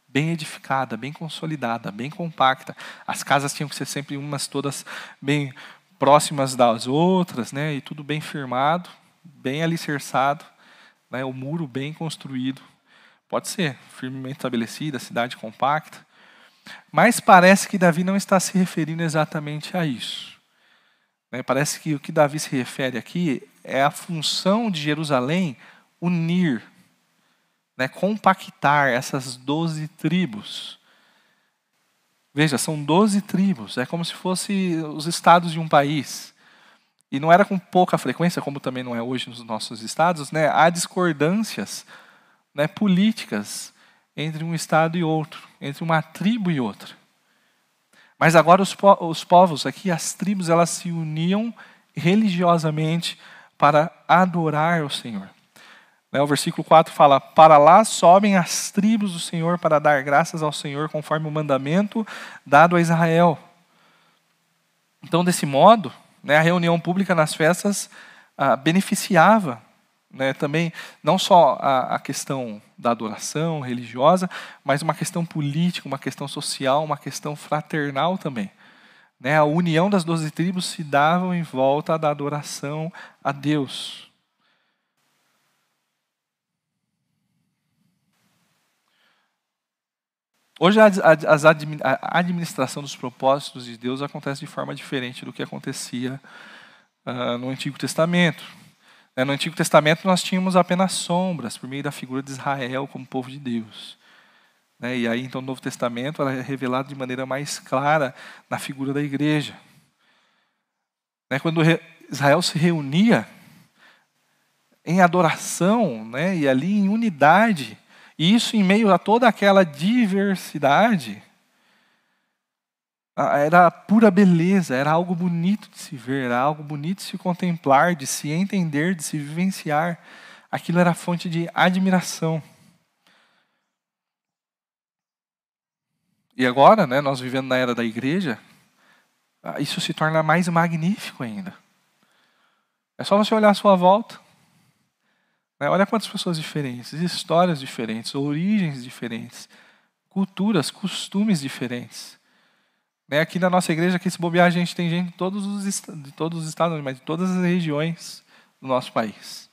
bem edificada, bem consolidada, bem compacta. As casas tinham que ser sempre umas todas bem próximas das outras, né, e tudo bem firmado, bem alicerçado, né, o muro bem construído. Pode ser, firmemente estabelecida, cidade compacta. Mas parece que Davi não está se referindo exatamente a isso. Né? Parece que o que Davi se refere aqui é a função de Jerusalém unir, né? compactar essas doze tribos. Veja, são doze tribos, é como se fossem os estados de um país. E não era com pouca frequência, como também não é hoje nos nossos estados, né? há discordâncias né, políticas entre um estado e outro, entre uma tribo e outra. Mas agora os, po os povos aqui, as tribos, elas se uniam religiosamente para adorar o Senhor. Né, o versículo 4 fala: Para lá sobem as tribos do Senhor para dar graças ao Senhor, conforme o mandamento dado a Israel. Então, desse modo, né, a reunião pública nas festas ah, beneficiava né, também não só a, a, questão da adoração religiosa, mas uma questão política, uma questão social, uma questão fraternal também. Né, a união das doze tribos se dava em volta da adoração a Deus. Hoje a, a, administração dos propósitos de Deus acontece de forma diferente do que acontecia uh, no Antigo Testamento. Né, no Antigo Testamento nós tínhamos apenas sombras por meio da figura de Israel como povo de Deus. Né, e aí então o Novo Testamento é revelado de maneira mais clara na figura da igreja. Né, quando Israel se reunia em adoração, e ali em unidade, e isso em meio a toda aquela diversidade, era pura beleza, era algo bonito de se ver, era algo bonito de se contemplar, de se entender, de se vivenciar. Aquilo era fonte de admiração. E agora, né, nós vivendo na era da igreja, isso se torna mais magnífico ainda. É só você olhar à sua volta. Né, olha quantas pessoas diferentes, histórias diferentes, origens diferentes, culturas, costumes diferentes. Né, aqui na nossa igreja, aqui se bobear, a gente tem gente de todos os, de todos os estados, mas de todas as regiões do nosso país.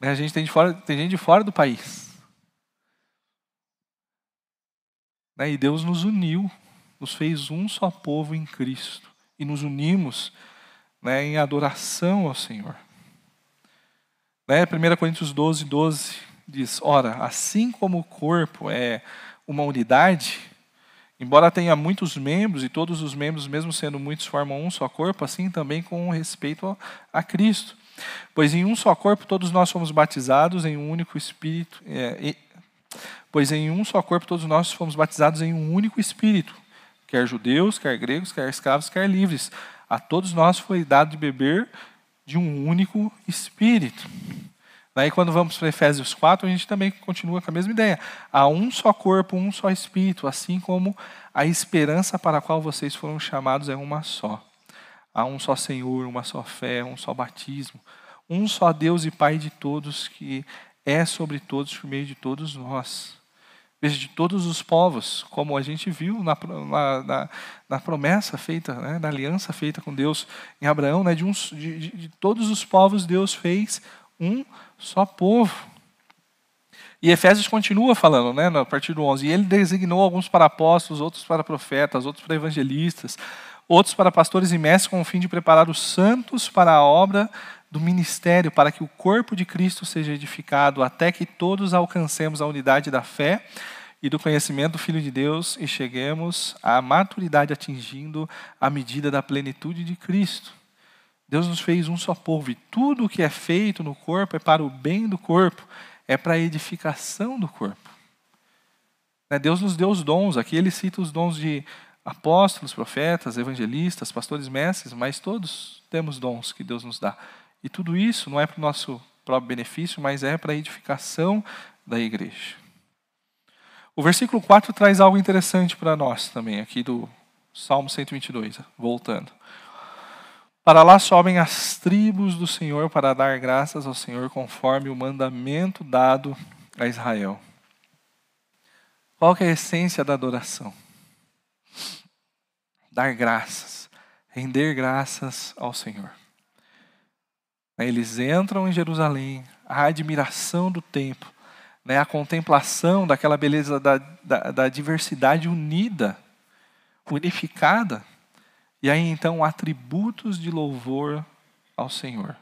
Né, a gente tem, de fora, tem gente de fora do país. Né, e Deus nos uniu, nos fez um só povo em Cristo. E nos unimos né, em adoração ao Senhor. Né, 1 Coríntios 12, 12 diz: Ora, assim como o corpo é uma unidade, Embora tenha muitos membros, e todos os membros, mesmo sendo muitos, formam um só corpo, assim também com respeito a Cristo. Pois em um só corpo todos nós fomos batizados em um único Espírito. É, e, pois em um só corpo todos nós fomos batizados em um único Espírito, quer judeus, quer gregos, quer escravos, quer livres. A todos nós foi dado de beber de um único Espírito. Daí, quando vamos para Efésios 4, a gente também continua com a mesma ideia. Há um só corpo, um só espírito, assim como a esperança para a qual vocês foram chamados é uma só. Há um só Senhor, uma só fé, um só batismo, um só Deus e Pai de todos, que é sobre todos, por meio de todos nós. Veja, de todos os povos, como a gente viu na, na, na promessa feita, né, na aliança feita com Deus em Abraão, né, de, uns, de, de, de todos os povos Deus fez um só povo. E Efésios continua falando, né, a partir do 11. E ele designou alguns para apóstolos, outros para profetas, outros para evangelistas, outros para pastores e mestres, com o fim de preparar os santos para a obra do ministério para que o corpo de Cristo seja edificado até que todos alcancemos a unidade da fé e do conhecimento do Filho de Deus e cheguemos à maturidade atingindo a medida da plenitude de Cristo. Deus nos fez um só povo e tudo o que é feito no corpo é para o bem do corpo, é para a edificação do corpo. Né, Deus nos deu os dons, aqui ele cita os dons de apóstolos, profetas, evangelistas, pastores, mestres, mas todos temos dons que Deus nos dá. E tudo isso não é para o nosso próprio benefício, mas é para a edificação da igreja. O versículo 4 traz algo interessante para nós também, aqui do Salmo 122, voltando. Para lá sobem as tribos do Senhor para dar graças ao Senhor conforme o mandamento dado a Israel. Qual é a essência da adoração? Dar graças, render graças ao Senhor. Eles entram em Jerusalém, a admiração do templo, né, a contemplação daquela beleza da, da, da diversidade unida, unificada, e aí então atributos de louvor ao Senhor.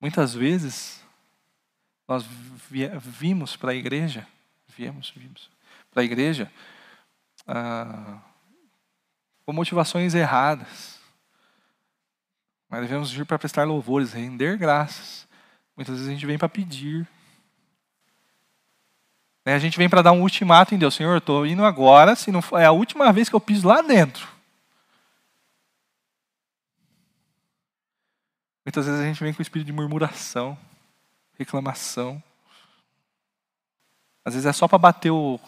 Muitas vezes nós vimos para a igreja, viemos, vimos para a igreja ah, com motivações erradas. Mas devemos vir para prestar louvores, render graças. Muitas vezes a gente vem para pedir. Né, a gente vem para dar um ultimato em Deus. Senhor, estou indo agora, se não for, é a última vez que eu piso lá dentro. Muitas vezes a gente vem com o espírito de murmuração, reclamação. Às vezes é só para bater o,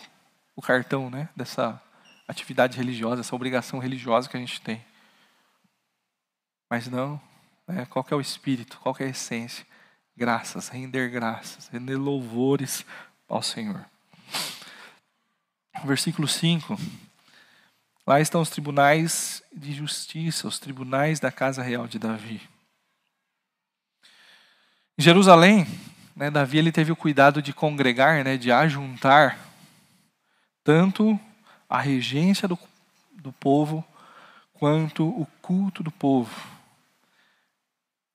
o cartão né, dessa atividade religiosa, essa obrigação religiosa que a gente tem. Mas não, né? qual é o espírito, qual é a essência? Graças, render graças, render louvores ao Senhor. Versículo 5. Lá estão os tribunais de justiça, os tribunais da casa real de Davi. Em Jerusalém, né, Davi ele teve o cuidado de congregar, né, de ajuntar tanto a regência do, do povo quanto o culto do povo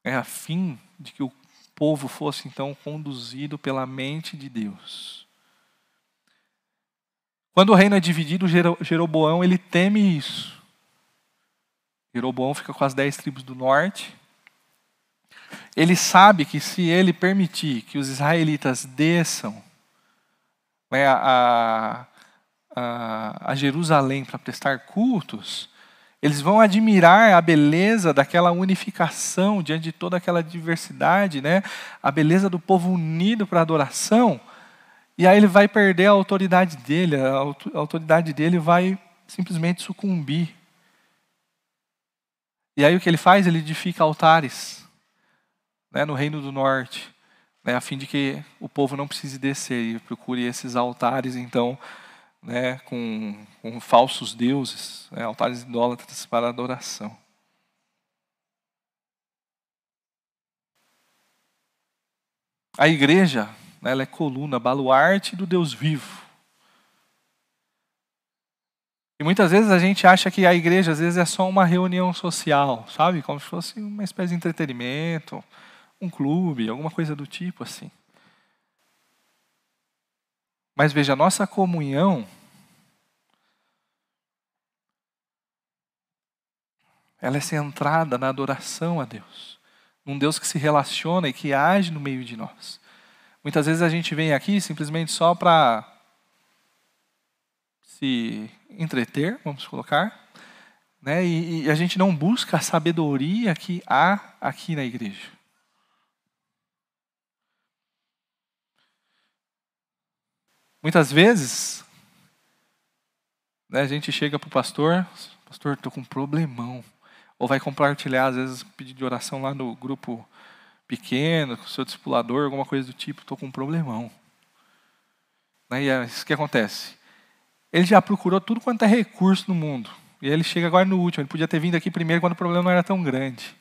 é a fim de que o povo fosse então conduzido pela mente de Deus. Quando o reino é dividido, Jeroboão ele teme isso. Jeroboão fica com as dez tribos do norte. Ele sabe que se ele permitir que os israelitas desçam né, a, a, a Jerusalém para prestar cultos, eles vão admirar a beleza daquela unificação diante de toda aquela diversidade, né? A beleza do povo unido para adoração. E aí ele vai perder a autoridade dele, a autoridade dele vai simplesmente sucumbir. E aí o que ele faz? Ele edifica altares né, no Reino do Norte, né, a fim de que o povo não precise descer e procure esses altares, então, né, com, com falsos deuses, né, altares idólatras para adoração. A igreja, né, ela é coluna, baluarte do Deus vivo. E muitas vezes a gente acha que a igreja às vezes é só uma reunião social, sabe? Como se fosse uma espécie de entretenimento, um clube, alguma coisa do tipo assim. Mas veja, a nossa comunhão ela é centrada na adoração a Deus. Um Deus que se relaciona e que age no meio de nós. Muitas vezes a gente vem aqui simplesmente só para se entreter, vamos colocar, né? E, e, a gente não busca a sabedoria que há aqui na igreja. Muitas vezes, né, a gente chega para o pastor, pastor, estou com um problemão. Ou vai compartilhar, às vezes, pedido de oração lá no grupo pequeno, com o seu discipulador, alguma coisa do tipo, estou com um problemão. Né, e é isso que acontece. Ele já procurou tudo quanto é recurso no mundo. E aí ele chega agora no último. Ele podia ter vindo aqui primeiro quando o problema não era tão grande.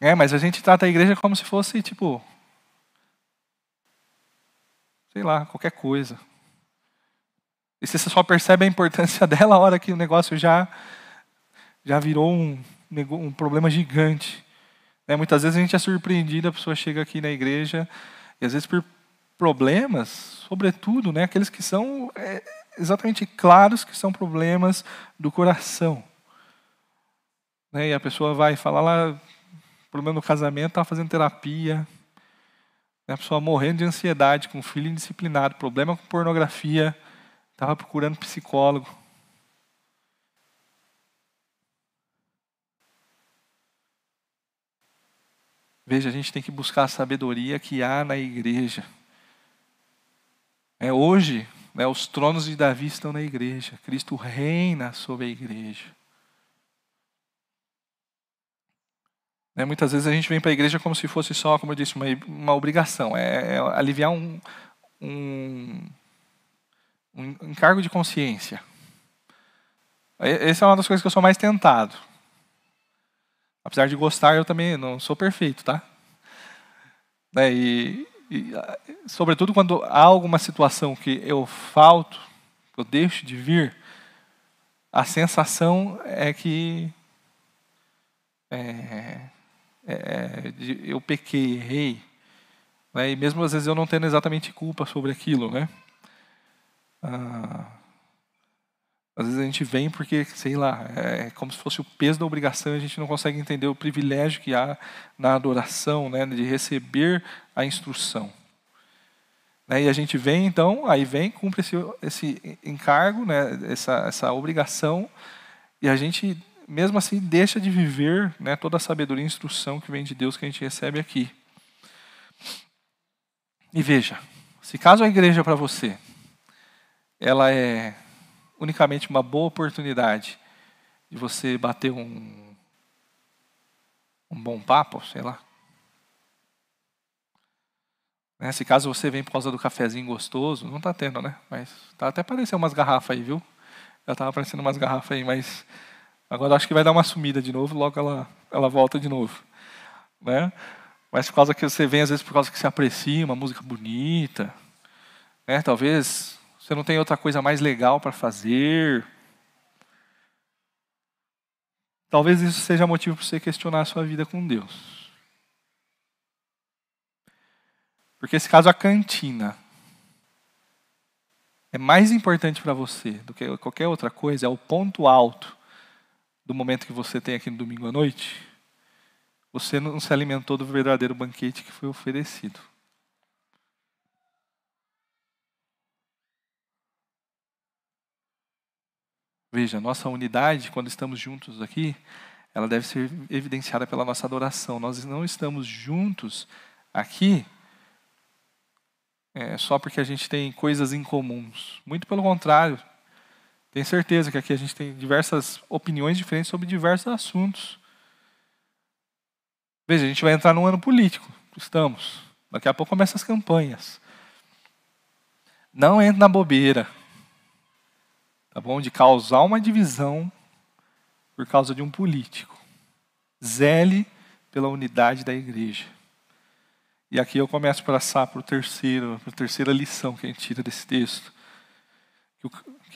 É, mas a gente trata a igreja como se fosse, tipo, sei lá, qualquer coisa. E você só percebe a importância dela a hora que o negócio já já virou um, um problema gigante. Né? Muitas vezes a gente é surpreendido, a pessoa chega aqui na igreja, e às vezes por problemas, sobretudo, né? aqueles que são é, exatamente claros que são problemas do coração. Né? E a pessoa vai falar lá, problema no casamento, estava fazendo terapia? A pessoa morrendo de ansiedade, com um filho indisciplinado, problema com pornografia, estava procurando psicólogo. Veja, a gente tem que buscar a sabedoria que há na igreja. É hoje, né, os tronos de Davi estão na igreja. Cristo reina sobre a igreja. Né, muitas vezes a gente vem para a igreja como se fosse só, como eu disse, uma, uma obrigação. É, é aliviar um, um, um encargo de consciência. Essa é uma das coisas que eu sou mais tentado. Apesar de gostar, eu também não sou perfeito, tá? Né, E, e, sobretudo quando há alguma situação que eu falto, eu deixo de vir, a sensação é que é, é, eu pequei, errei, né? e mesmo às vezes eu não tendo exatamente culpa sobre aquilo, né? Ah, às vezes a gente vem porque, sei lá, é como se fosse o peso da obrigação a gente não consegue entender o privilégio que há na adoração, né, de receber a instrução. Né, e a gente vem, então, aí vem, cumpre esse, esse encargo, né, essa, essa obrigação, e a gente, mesmo assim, deixa de viver né, toda a sabedoria e instrução que vem de Deus que a gente recebe aqui. E veja, se caso a igreja para você, ela é unicamente uma boa oportunidade de você bater um, um bom papo, sei lá. Né, se caso você vem por causa do cafezinho gostoso, não está tendo, né? Mas tá até aparecendo umas garrafas aí, viu? Já estava aparecendo umas garrafas aí, mas agora acho que vai dar uma sumida de novo, logo ela, ela volta de novo. Né? Mas por causa que você vem, às vezes, por causa que você aprecia uma música bonita, né? talvez você não tenha outra coisa mais legal para fazer. Talvez isso seja motivo para você questionar a sua vida com Deus. Porque se caso a cantina é mais importante para você do que qualquer outra coisa, é o ponto alto do momento que você tem aqui no domingo à noite, você não se alimentou do verdadeiro banquete que foi oferecido. Veja, nossa unidade, quando estamos juntos aqui, ela deve ser evidenciada pela nossa adoração. Nós não estamos juntos aqui é, só porque a gente tem coisas em comuns. Muito pelo contrário. Tenho certeza que aqui a gente tem diversas opiniões diferentes sobre diversos assuntos. Veja, a gente vai entrar num ano político. Estamos. Daqui a pouco começam as campanhas. Não entre na bobeira. Tá bom? De causar uma divisão por causa de um político. Zele pela unidade da igreja. E aqui eu começo a passar para o terceiro, para a terceira lição que a gente tira desse texto,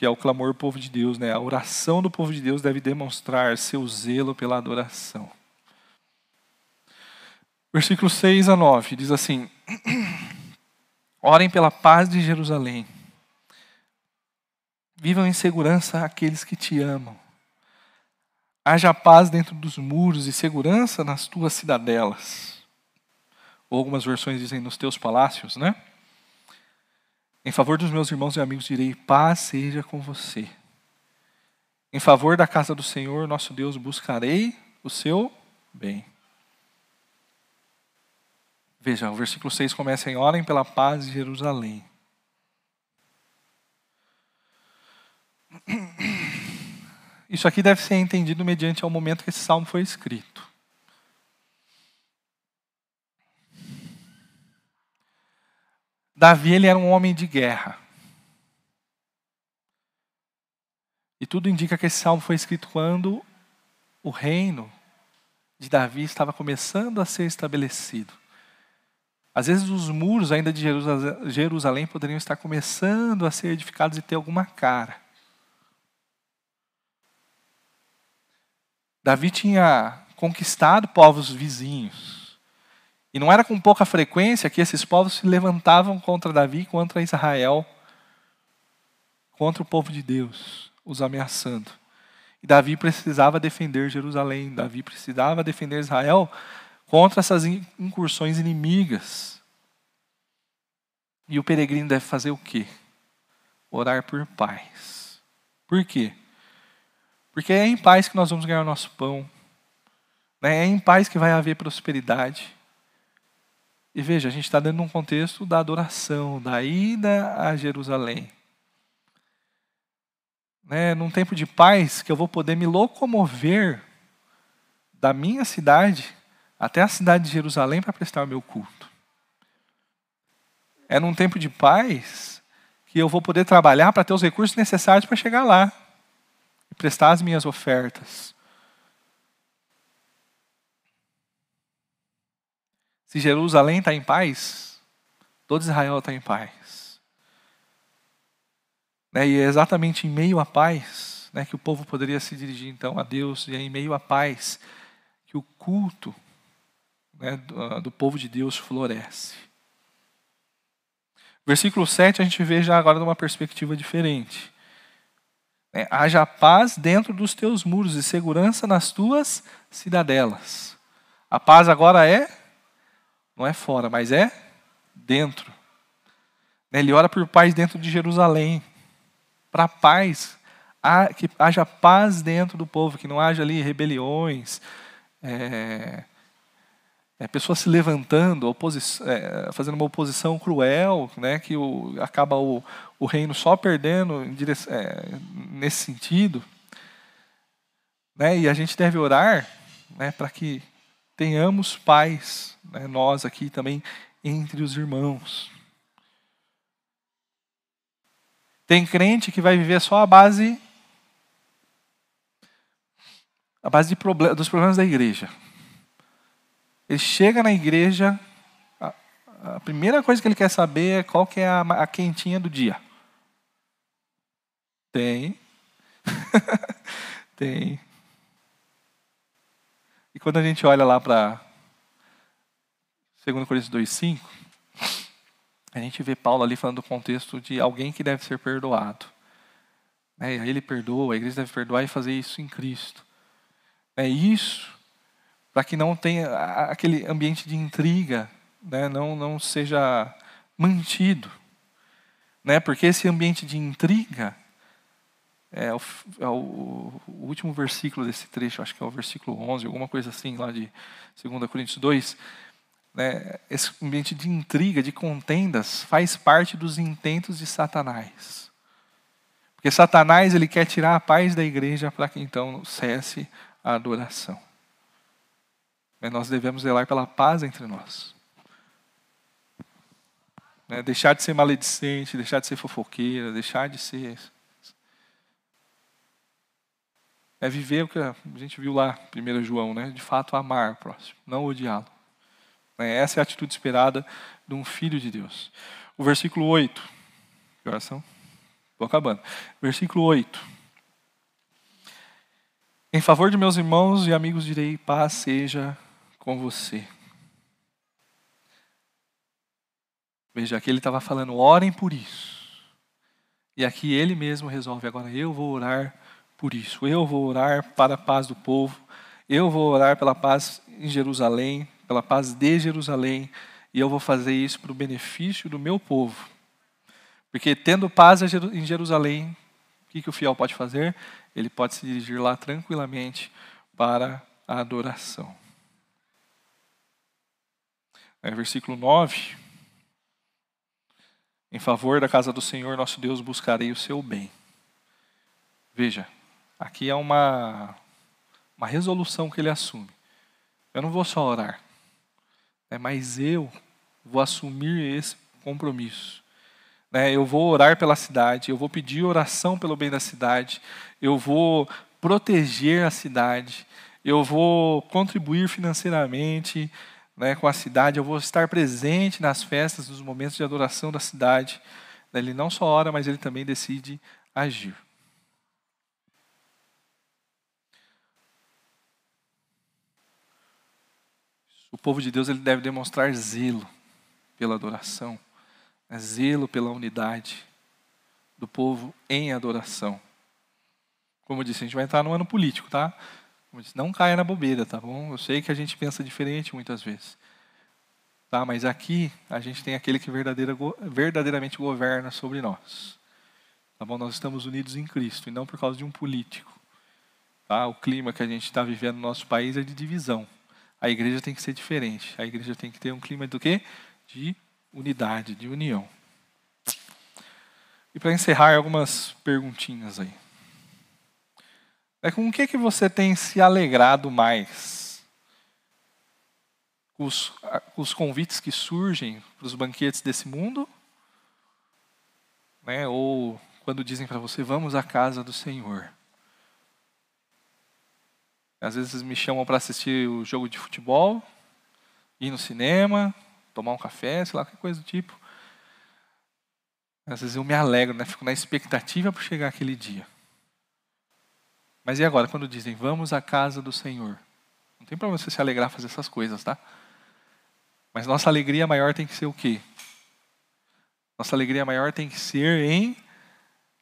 que é o clamor do povo de Deus, né? A oração do povo de Deus deve demonstrar seu zelo pela adoração. Versículo 6 a 9 diz assim: Orem pela paz de Jerusalém. Vivam em segurança aqueles que te amam. Haja paz dentro dos muros e segurança nas tuas cidadelas. Ou algumas versões dizem nos teus palácios, né? Em favor dos meus irmãos e amigos direi: paz seja com você. Em favor da casa do Senhor, nosso Deus, buscarei o seu bem. Veja, o versículo 6 começa em orem pela paz de Jerusalém. Isso aqui deve ser entendido mediante ao momento que esse salmo foi escrito. Davi ele era um homem de guerra. E tudo indica que esse salmo foi escrito quando o reino de Davi estava começando a ser estabelecido. Às vezes os muros ainda de Jerusalém poderiam estar começando a ser edificados e ter alguma cara. Davi tinha conquistado povos vizinhos. E não era com pouca frequência que esses povos se levantavam contra Davi, contra Israel, contra o povo de Deus, os ameaçando. E Davi precisava defender Jerusalém, Davi precisava defender Israel contra essas incursões inimigas. E o peregrino deve fazer o quê? Orar por paz. Por quê? Porque é em paz que nós vamos ganhar o nosso pão. Né? É em paz que vai haver prosperidade. E veja, a gente está dando um contexto da adoração, da ida a Jerusalém. Né? Num tempo de paz que eu vou poder me locomover da minha cidade até a cidade de Jerusalém para prestar o meu culto. É num tempo de paz que eu vou poder trabalhar para ter os recursos necessários para chegar lá e prestar as minhas ofertas. Se Jerusalém está em paz, todo Israel está em paz. Né? E é exatamente em meio à paz né, que o povo poderia se dirigir então a Deus, e é em meio à paz que o culto né, do, ah, do povo de Deus floresce. Versículo 7 a gente vê já agora de uma perspectiva diferente. É, haja paz dentro dos teus muros e segurança nas tuas cidadelas. A paz agora é, não é fora, mas é dentro. Ele ora por paz dentro de Jerusalém. Para paz, que haja paz dentro do povo, que não haja ali rebeliões, é, é, pessoas se levantando, é, fazendo uma oposição cruel, né, que o, acaba o, o reino só perdendo é, nesse sentido. Né, e a gente deve orar né, para que tenhamos paz, né, nós aqui também, entre os irmãos. Tem crente que vai viver só a base a base dos problemas da igreja. Ele chega na igreja, a, a primeira coisa que ele quer saber é qual que é a, a quentinha do dia. Tem. Tem. E quando a gente olha lá para 2 Coríntios 2,5, a gente vê Paulo ali falando do contexto de alguém que deve ser perdoado. É, ele perdoa, a igreja deve perdoar e fazer isso em Cristo. É isso para que não tenha aquele ambiente de intriga, né, não, não seja mantido. Né, porque esse ambiente de intriga é, o, é o, o, último versículo desse trecho, acho que é o versículo 11, alguma coisa assim, lá de 2 Coríntios 2. Né, esse ambiente de intriga, de contendas, faz parte dos intentos de Satanás. Porque Satanás ele quer tirar a paz da igreja para que então cesse a adoração. Mas nós devemos zelar pela paz entre nós. Né? Deixar de ser maledicente, deixar de ser fofoqueira, deixar de ser. É viver o que a gente viu lá, 1 João, né? de fato amar o próximo, não odiá-lo. Né? Essa é a atitude esperada de um filho de Deus. O versículo 8. Que oração? Estou acabando. Versículo 8. Em favor de meus irmãos e amigos direi, paz seja com você. Veja, aqui ele estava falando, orem por isso. E aqui ele mesmo resolve, agora eu vou orar por isso. Eu vou orar para a paz do povo. Eu vou orar pela paz em Jerusalém, pela paz de Jerusalém. E eu vou fazer isso para o benefício do meu povo. Porque tendo paz em Jerusalém, o que, que o fiel pode fazer? Ele pode se dirigir lá tranquilamente para a adoração. É, versículo 9. Em favor da casa do Senhor nosso Deus buscarei o seu bem. Veja, aqui é uma, uma resolução que ele assume. Eu não vou só orar, né, mas eu vou assumir esse compromisso. Né, eu vou orar pela cidade, eu vou pedir oração pelo bem da cidade, eu vou proteger a cidade, eu vou contribuir financeiramente, né, com a cidade, eu vou estar presente nas festas, nos momentos de adoração da cidade. Ele não só ora, mas ele também decide agir. Povo de Deus ele deve demonstrar zelo pela adoração, né? zelo pela unidade do povo em adoração. Como eu disse, a gente vai entrar no ano político, tá? Disse, não caia na bobeira, tá bom? Eu sei que a gente pensa diferente muitas vezes. Tá? Mas aqui a gente tem aquele que verdadeira, verdadeiramente governa sobre nós. Tá bom? Nós estamos unidos em Cristo e não por causa de um político. Tá? O clima que a gente está vivendo no nosso país é de divisão. A igreja tem que ser diferente. A igreja tem que ter um clima do quê? De unidade, de união. E para encerrar, algumas perguntinhas aí. É com o que, que você tem se alegrado mais? Os, os convites que surgem para os banquetes desse mundo? Né? Ou quando dizem para você, vamos à casa do Senhor? Às vezes me chamam para assistir o jogo de futebol, ir no cinema, tomar um café, sei lá, qualquer coisa do tipo. Às vezes eu me alegro, né? fico na expectativa para chegar aquele dia. Mas e agora, quando dizem, vamos à casa do Senhor? Não tem problema você se alegrar fazer essas coisas, tá? Mas nossa alegria maior tem que ser o quê? Nossa alegria maior tem que ser em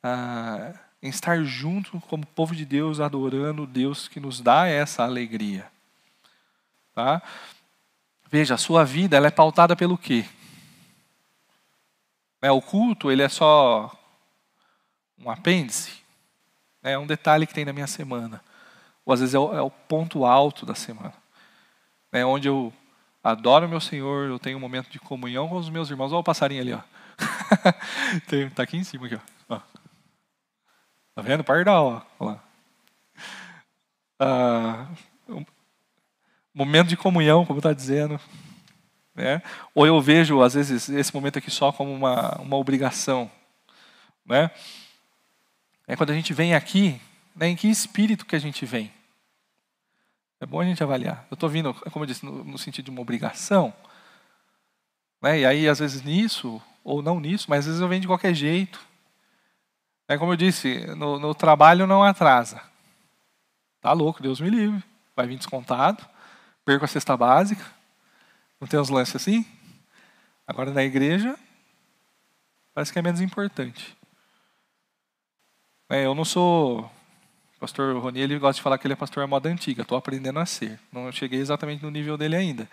ah, em estar junto como povo de Deus, adorando Deus que nos dá essa alegria. Tá? Veja, a sua vida ela é pautada pelo quê? É, o culto ele é só um apêndice, é um detalhe que tem na minha semana. Ou às vezes é o, é o ponto alto da semana. É onde eu adoro meu Senhor, eu tenho um momento de comunhão com os meus irmãos. Olha o passarinho ali, ó. Está aqui em cima aqui, ó. Tá vendo? Pardal, ó. lá. Ah, um momento de comunhão, como está dizendo. Né? Ou eu vejo, às vezes, esse momento aqui só como uma, uma obrigação. Né? É quando a gente vem aqui, né, em que espírito que a gente vem? É bom a gente avaliar. Eu estou vindo, como eu disse, no, no, sentido de uma obrigação. Né? E aí, às vezes, nisso, ou não nisso, mas às vezes eu venho de qualquer jeito. É como eu disse, no, no trabalho não atrasa. Tá louco, Deus me livre. Vai vir descontado, perco a cesta básica. Não tem uns lances assim? Agora na igreja, parece que é menos importante. É, eu não sou. Pastor Roni, ele gosta de falar que ele é pastor à moda antiga. Estou aprendendo a ser. Não cheguei exatamente no nível dele ainda.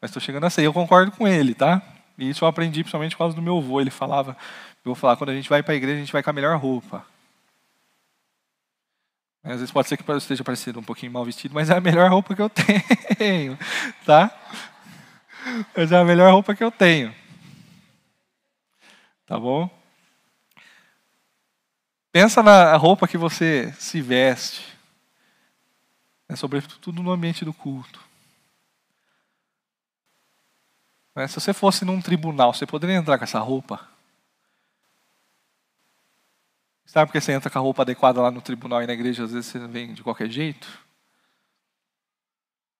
Mas estou chegando a ser. Eu concordo com ele, tá? E isso eu aprendi principalmente por causa do meu avô. Ele falava eu vou falar, quando a gente vai para a igreja, a gente vai com a melhor roupa. Às vezes pode ser que eu esteja parecendo um pouquinho mal vestido, mas é a melhor roupa que eu tenho, tá? Mas é a melhor roupa que eu tenho. Tá bom? Pensa na roupa que você se veste. É sobretudo no ambiente do culto. Se você fosse num tribunal, você poderia entrar com essa roupa? Sabe porque você entra com a roupa adequada lá no tribunal e na igreja, às vezes você vem de qualquer jeito?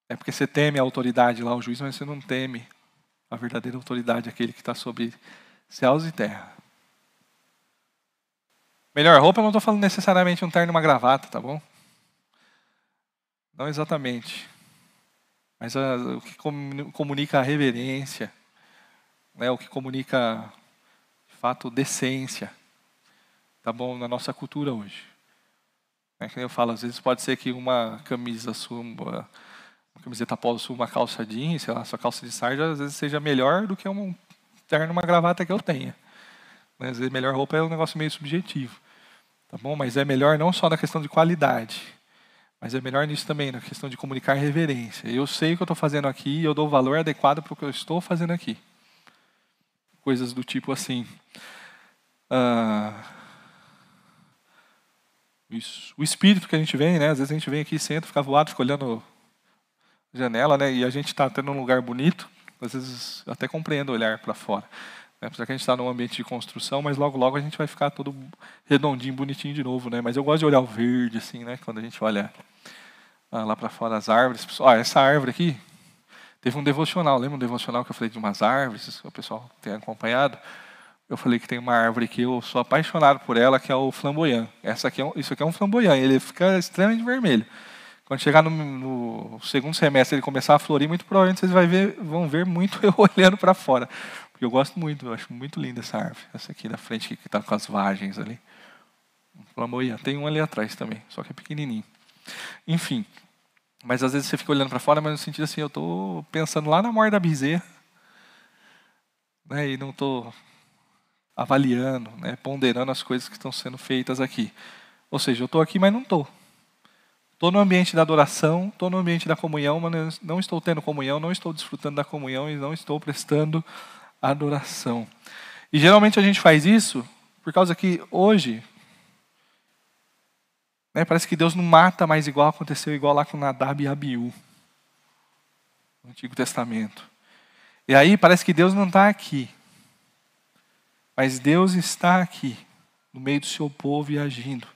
É porque você teme a autoridade lá, o juiz, mas você não teme a verdadeira autoridade, aquele que está sobre céus e terra. Melhor roupa, eu não estou falando necessariamente um terno e uma gravata, tá bom? Não exatamente. Mas a, o que comunica a reverência, né, o que comunica, de fato, decência tá bom, na nossa cultura hoje. É que eu falo, às vezes pode ser que uma camisa sua, uma, camiseta polo sua, uma calça jeans, sei lá, sua calça de sarja, às vezes seja melhor do que um terno, uma gravata que eu tenha. Às vezes melhor roupa é um negócio meio subjetivo. Tá bom? Mas é melhor não só na questão de qualidade, mas é melhor nisso também, na questão de comunicar reverência. Eu sei o que eu estou fazendo aqui e eu dou valor adequado para o que eu estou fazendo aqui. Coisas do tipo assim. Uh, isso. O espírito que a gente vem, né? Às vezes a gente vem aqui, senta, fica voado, fica olhando janela, né? E a gente está tendo um lugar bonito. Às vezes até compreendo olhar para fora. Né? Apesar que a gente está num ambiente de construção, mas logo logo a gente vai ficar todo redondinho, bonitinho de novo, né? Mas eu gosto de olhar o verde, assim, né? Quando a gente olha ah, lá para fora as árvores. Ah, essa árvore aqui teve um devocional. Lembra um devocional que eu falei de umas árvores? O pessoal tem acompanhado eu falei que tem uma árvore que eu sou apaixonado por ela, que é o flamboyant. Essa aqui é um, isso aqui é um flamboyant, ele fica extremamente vermelho. Quando chegar no, no segundo semestre ele começar a florir, muito provavelmente vocês vai ver, vão ver muito eu olhando para fora. Porque eu gosto muito, eu acho muito linda essa árvore. Essa aqui da frente que está com as vagens ali. Tem um ali atrás também, só que é pequenininho. Enfim, mas às vezes você fica olhando para fora, mas no sentido assim, eu estou pensando lá na morte da né, e não estou avaliando, né, ponderando as coisas que estão sendo feitas aqui. Ou seja, eu estou aqui, mas não estou. Estou no ambiente da adoração, estou no ambiente da comunhão, mas não estou tendo comunhão, não estou desfrutando da comunhão e não estou prestando adoração. E geralmente a gente faz isso por causa que hoje né, parece que Deus não mata mais igual aconteceu igual lá com Nadab e Abiú no Antigo Testamento. E aí parece que Deus não está aqui, mas Deus está aqui no meio do seu povo e agindo.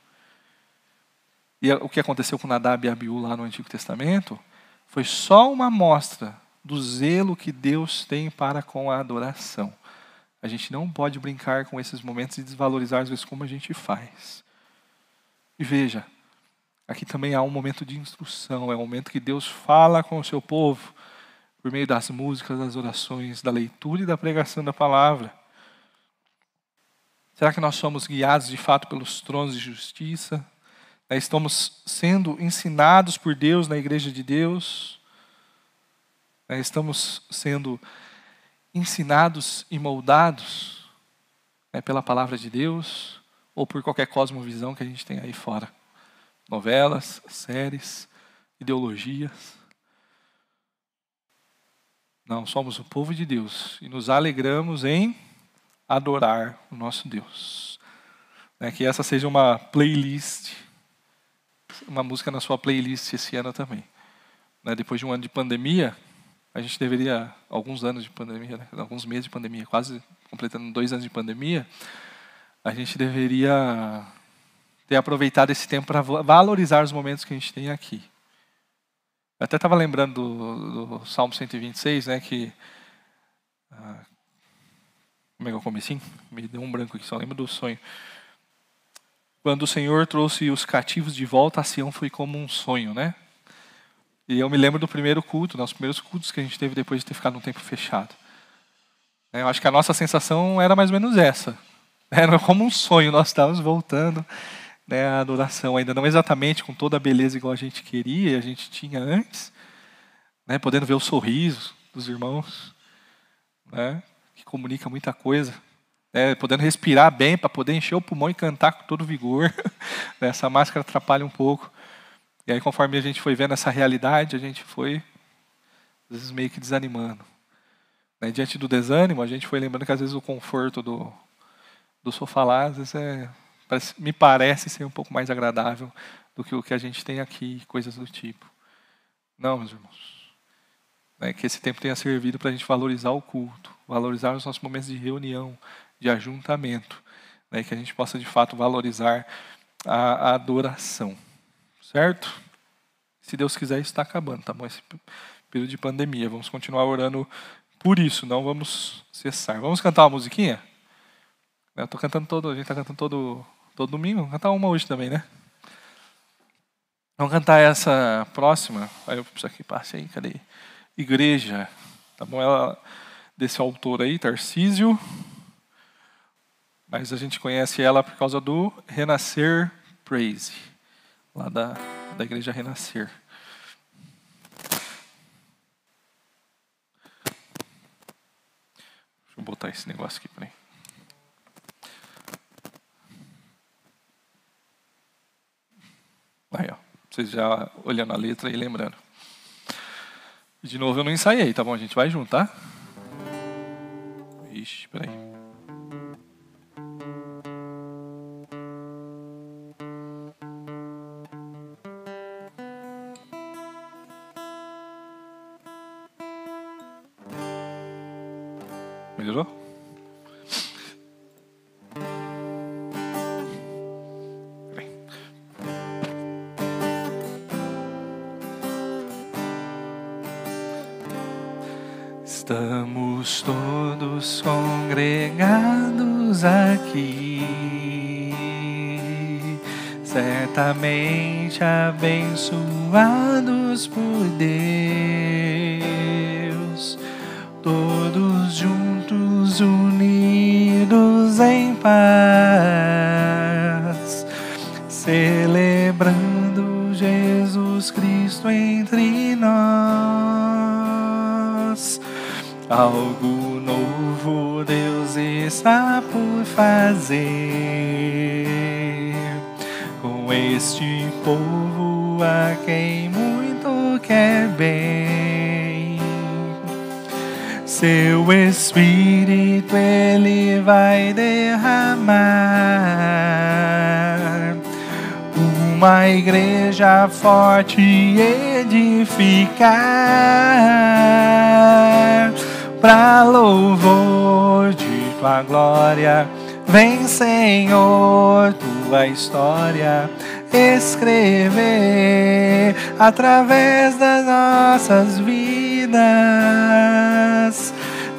E o que aconteceu com Nadab e Abiú lá no Antigo Testamento foi só uma amostra do zelo que Deus tem para com a adoração. A gente não pode brincar com esses momentos e desvalorizar às vezes como a gente faz. E veja, aqui também há um momento de instrução, é um momento que Deus fala com o seu povo por meio das músicas, das orações, da leitura e da pregação da palavra. Será que nós somos guiados de fato pelos tronos de justiça? Né, estamos sendo ensinados por Deus na igreja de Deus? Né, estamos sendo ensinados e moldados né, pela palavra de Deus ou por qualquer cosmovisão que a gente tem aí fora? Novelas, séries, ideologias. Não, somos o povo de Deus e nos alegramos em adorar o nosso Deus. Que essa seja uma playlist uma música na sua playlist esse ano também. Né, depois de um ano de pandemia, a gente deveria, alguns anos de pandemia, né, alguns meses de pandemia, quase completando dois anos de pandemia, a gente deveria ter aproveitado esse tempo para valorizar os momentos que a gente tem aqui. Eu até estava lembrando do, do, Salmo 126, né, que... Ah, como é que eu comecei? Me deu um branco aqui, só lembro do sonho. Quando o Senhor trouxe os cativos de volta a Sião foi como um sonho, né? E eu me lembro do primeiro culto, né, os primeiros cultos que a gente teve depois de ter ficado um tempo fechado. É, eu acho que a nossa sensação era mais ou menos essa. Era como um sonho, nós estávamos voltando né, à adoração, ainda não exatamente com toda a beleza igual a gente queria, a gente tinha antes, né, podendo ver o sorriso dos irmãos, né, que comunica muita coisa né, podendo respirar bem para poder encher o pulmão e cantar com todo vigor. Né, essa máscara atrapalha um pouco. E aí, conforme a gente foi vendo essa realidade, a gente foi, às vezes, meio que desanimando. Né, diante do desânimo, a gente foi lembrando que, às vezes, o conforto do, do sofá lá, às vezes, é, parece, me parece ser um pouco mais agradável do que o que a gente tem aqui, coisas do tipo. Não, meus irmãos. É que esse tempo tenha servido para a gente valorizar o culto, valorizar os nossos momentos de reunião, de ajuntamento, né, que a gente possa de fato valorizar a, a adoração, certo? Se Deus quiser, está acabando, tá bom? Esse período de pandemia, vamos continuar orando por isso, não vamos cessar. Vamos cantar uma musiquinha? Eu estou cantando todo, a gente está cantando todo, todo domingo, vamos cantar uma hoje também, né? Vamos cantar essa próxima. Aí eu preciso aqui, passe aí, cadê? Igreja, tá bom? Ela, desse autor aí, Tarcísio mas a gente conhece ela por causa do Renascer Praise, lá da, da igreja Renascer. Deixa eu botar esse negócio aqui para Aí, ó. Vocês já olhando a letra e lembrando. De novo, eu não ensaiei, tá bom? A gente vai junto, tá? Ixi, peraí. Estamos todos congregados aqui, certamente abençoados por Deus, Algo novo Deus está por fazer com este povo a quem muito quer bem. Seu Espírito ele vai derramar uma igreja forte edificar para louvor de tua glória. Vem, Senhor, tua história escrever através das nossas vidas.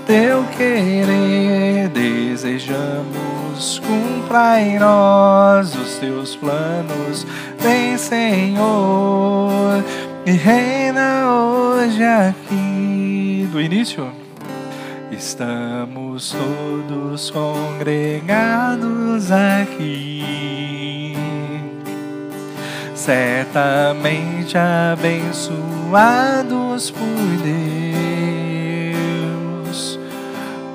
Teu querer desejamos, cumpra em nós os teus planos. Vem, Senhor, e reina hoje aqui. Do início? Estamos todos congregados aqui, certamente abençoados por Deus,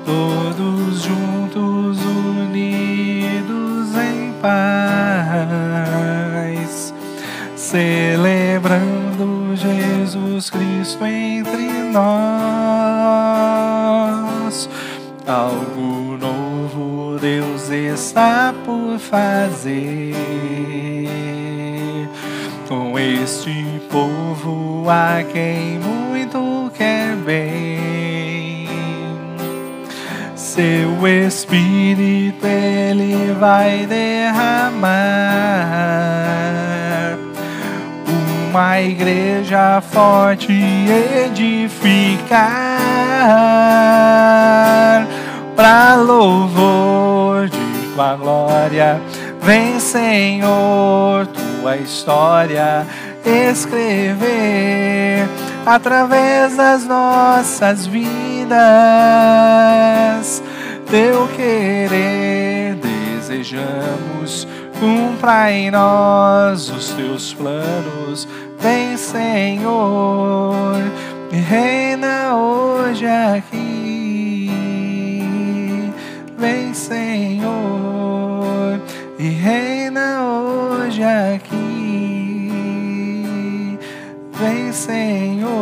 todos juntos unidos em paz, celebrando Jesus Cristo entre nós. Algo novo Deus está por fazer. Com este povo a quem muito quer bem. Seu Espírito ele vai derramar uma igreja forte edificar para louvor de tua glória. Vem, Senhor, tua história escrever através das nossas vidas. Teu querer desejamos, cumpra em nós os teus planos. Vem, Senhor, reina hoje aqui. Vem, Senhor, e reina hoje aqui. Vem, Senhor,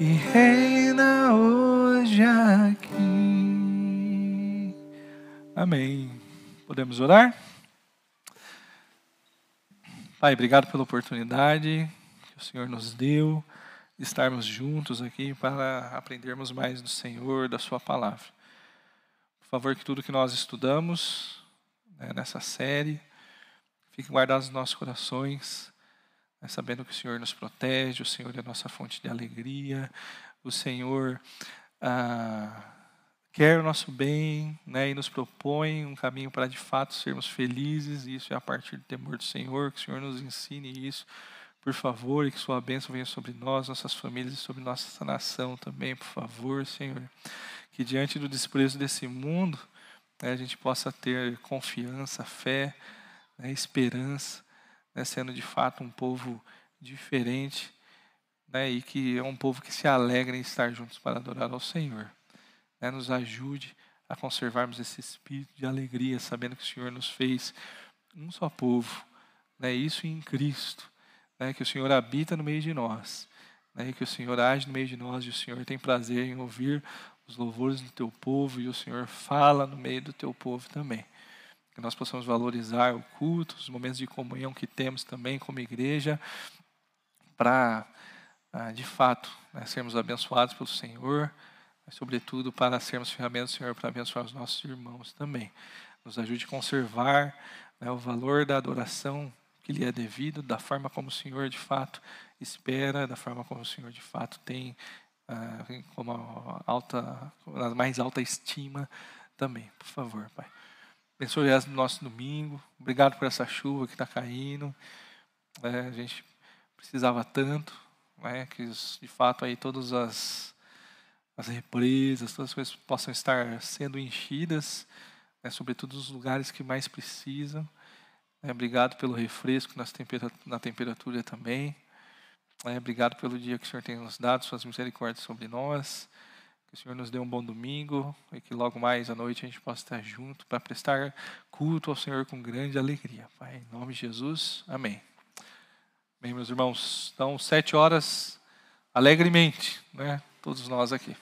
e reina hoje aqui. Amém. Podemos orar? Pai, obrigado pela oportunidade que o Senhor nos deu de estarmos juntos aqui para aprendermos mais do Senhor, da Sua palavra. Por favor, que tudo que nós estudamos né, nessa série fique guardado nos nossos corações, né, sabendo que o Senhor nos protege, o Senhor é a nossa fonte de alegria, o Senhor ah, quer o nosso bem né, e nos propõe um caminho para de fato sermos felizes, e isso é a partir do temor do Senhor, que o Senhor nos ensine isso, por favor, e que Sua bênção venha sobre nós, nossas famílias e sobre nossa nação também, por favor, Senhor. Que diante do desprezo desse mundo, né, a gente possa ter confiança, fé, né, esperança, né, sendo de fato um povo diferente, né, e que é um povo que se alegra em estar juntos para adorar ao Senhor né, nos ajude a conservarmos esse espírito de alegria, sabendo que o Senhor nos fez um só povo, né, isso em Cristo, né, que o Senhor habita no meio de nós, né, que o Senhor age no meio de nós e o Senhor tem prazer em ouvir os louvores do teu povo e o Senhor fala no meio do teu povo também. Que nós possamos valorizar o culto, os momentos de comunhão que temos também como igreja, para, ah, de fato, né, sermos abençoados pelo Senhor, mas sobretudo para sermos ferramentas Senhor para abençoar os nossos irmãos também. Nos ajude a conservar né, o valor da adoração que lhe é devido, da forma como o Senhor de fato espera, da forma como o Senhor de fato tem ah, como a alta, a mais alta estima também. Por favor, Pai. Abençoe o nosso domingo. Obrigado por essa chuva que está caindo. É, a gente precisava tanto, né, que de fato aí todas as, as represas, todas as coisas possam estar sendo enchidas, né, sobretudo os lugares que mais precisam. É, obrigado pelo refresco nas tempera- na temperatura também. É, obrigado pelo dia que o Senhor tem nos dado, suas misericórdias sobre nós. Que o Senhor nos dê um bom domingo e que logo mais à noite a gente possa estar junto para prestar culto ao Senhor com grande alegria. Pai, em nome de Jesus, amém. Bem, meus irmãos, então sete horas alegremente, né? Todos nós aqui.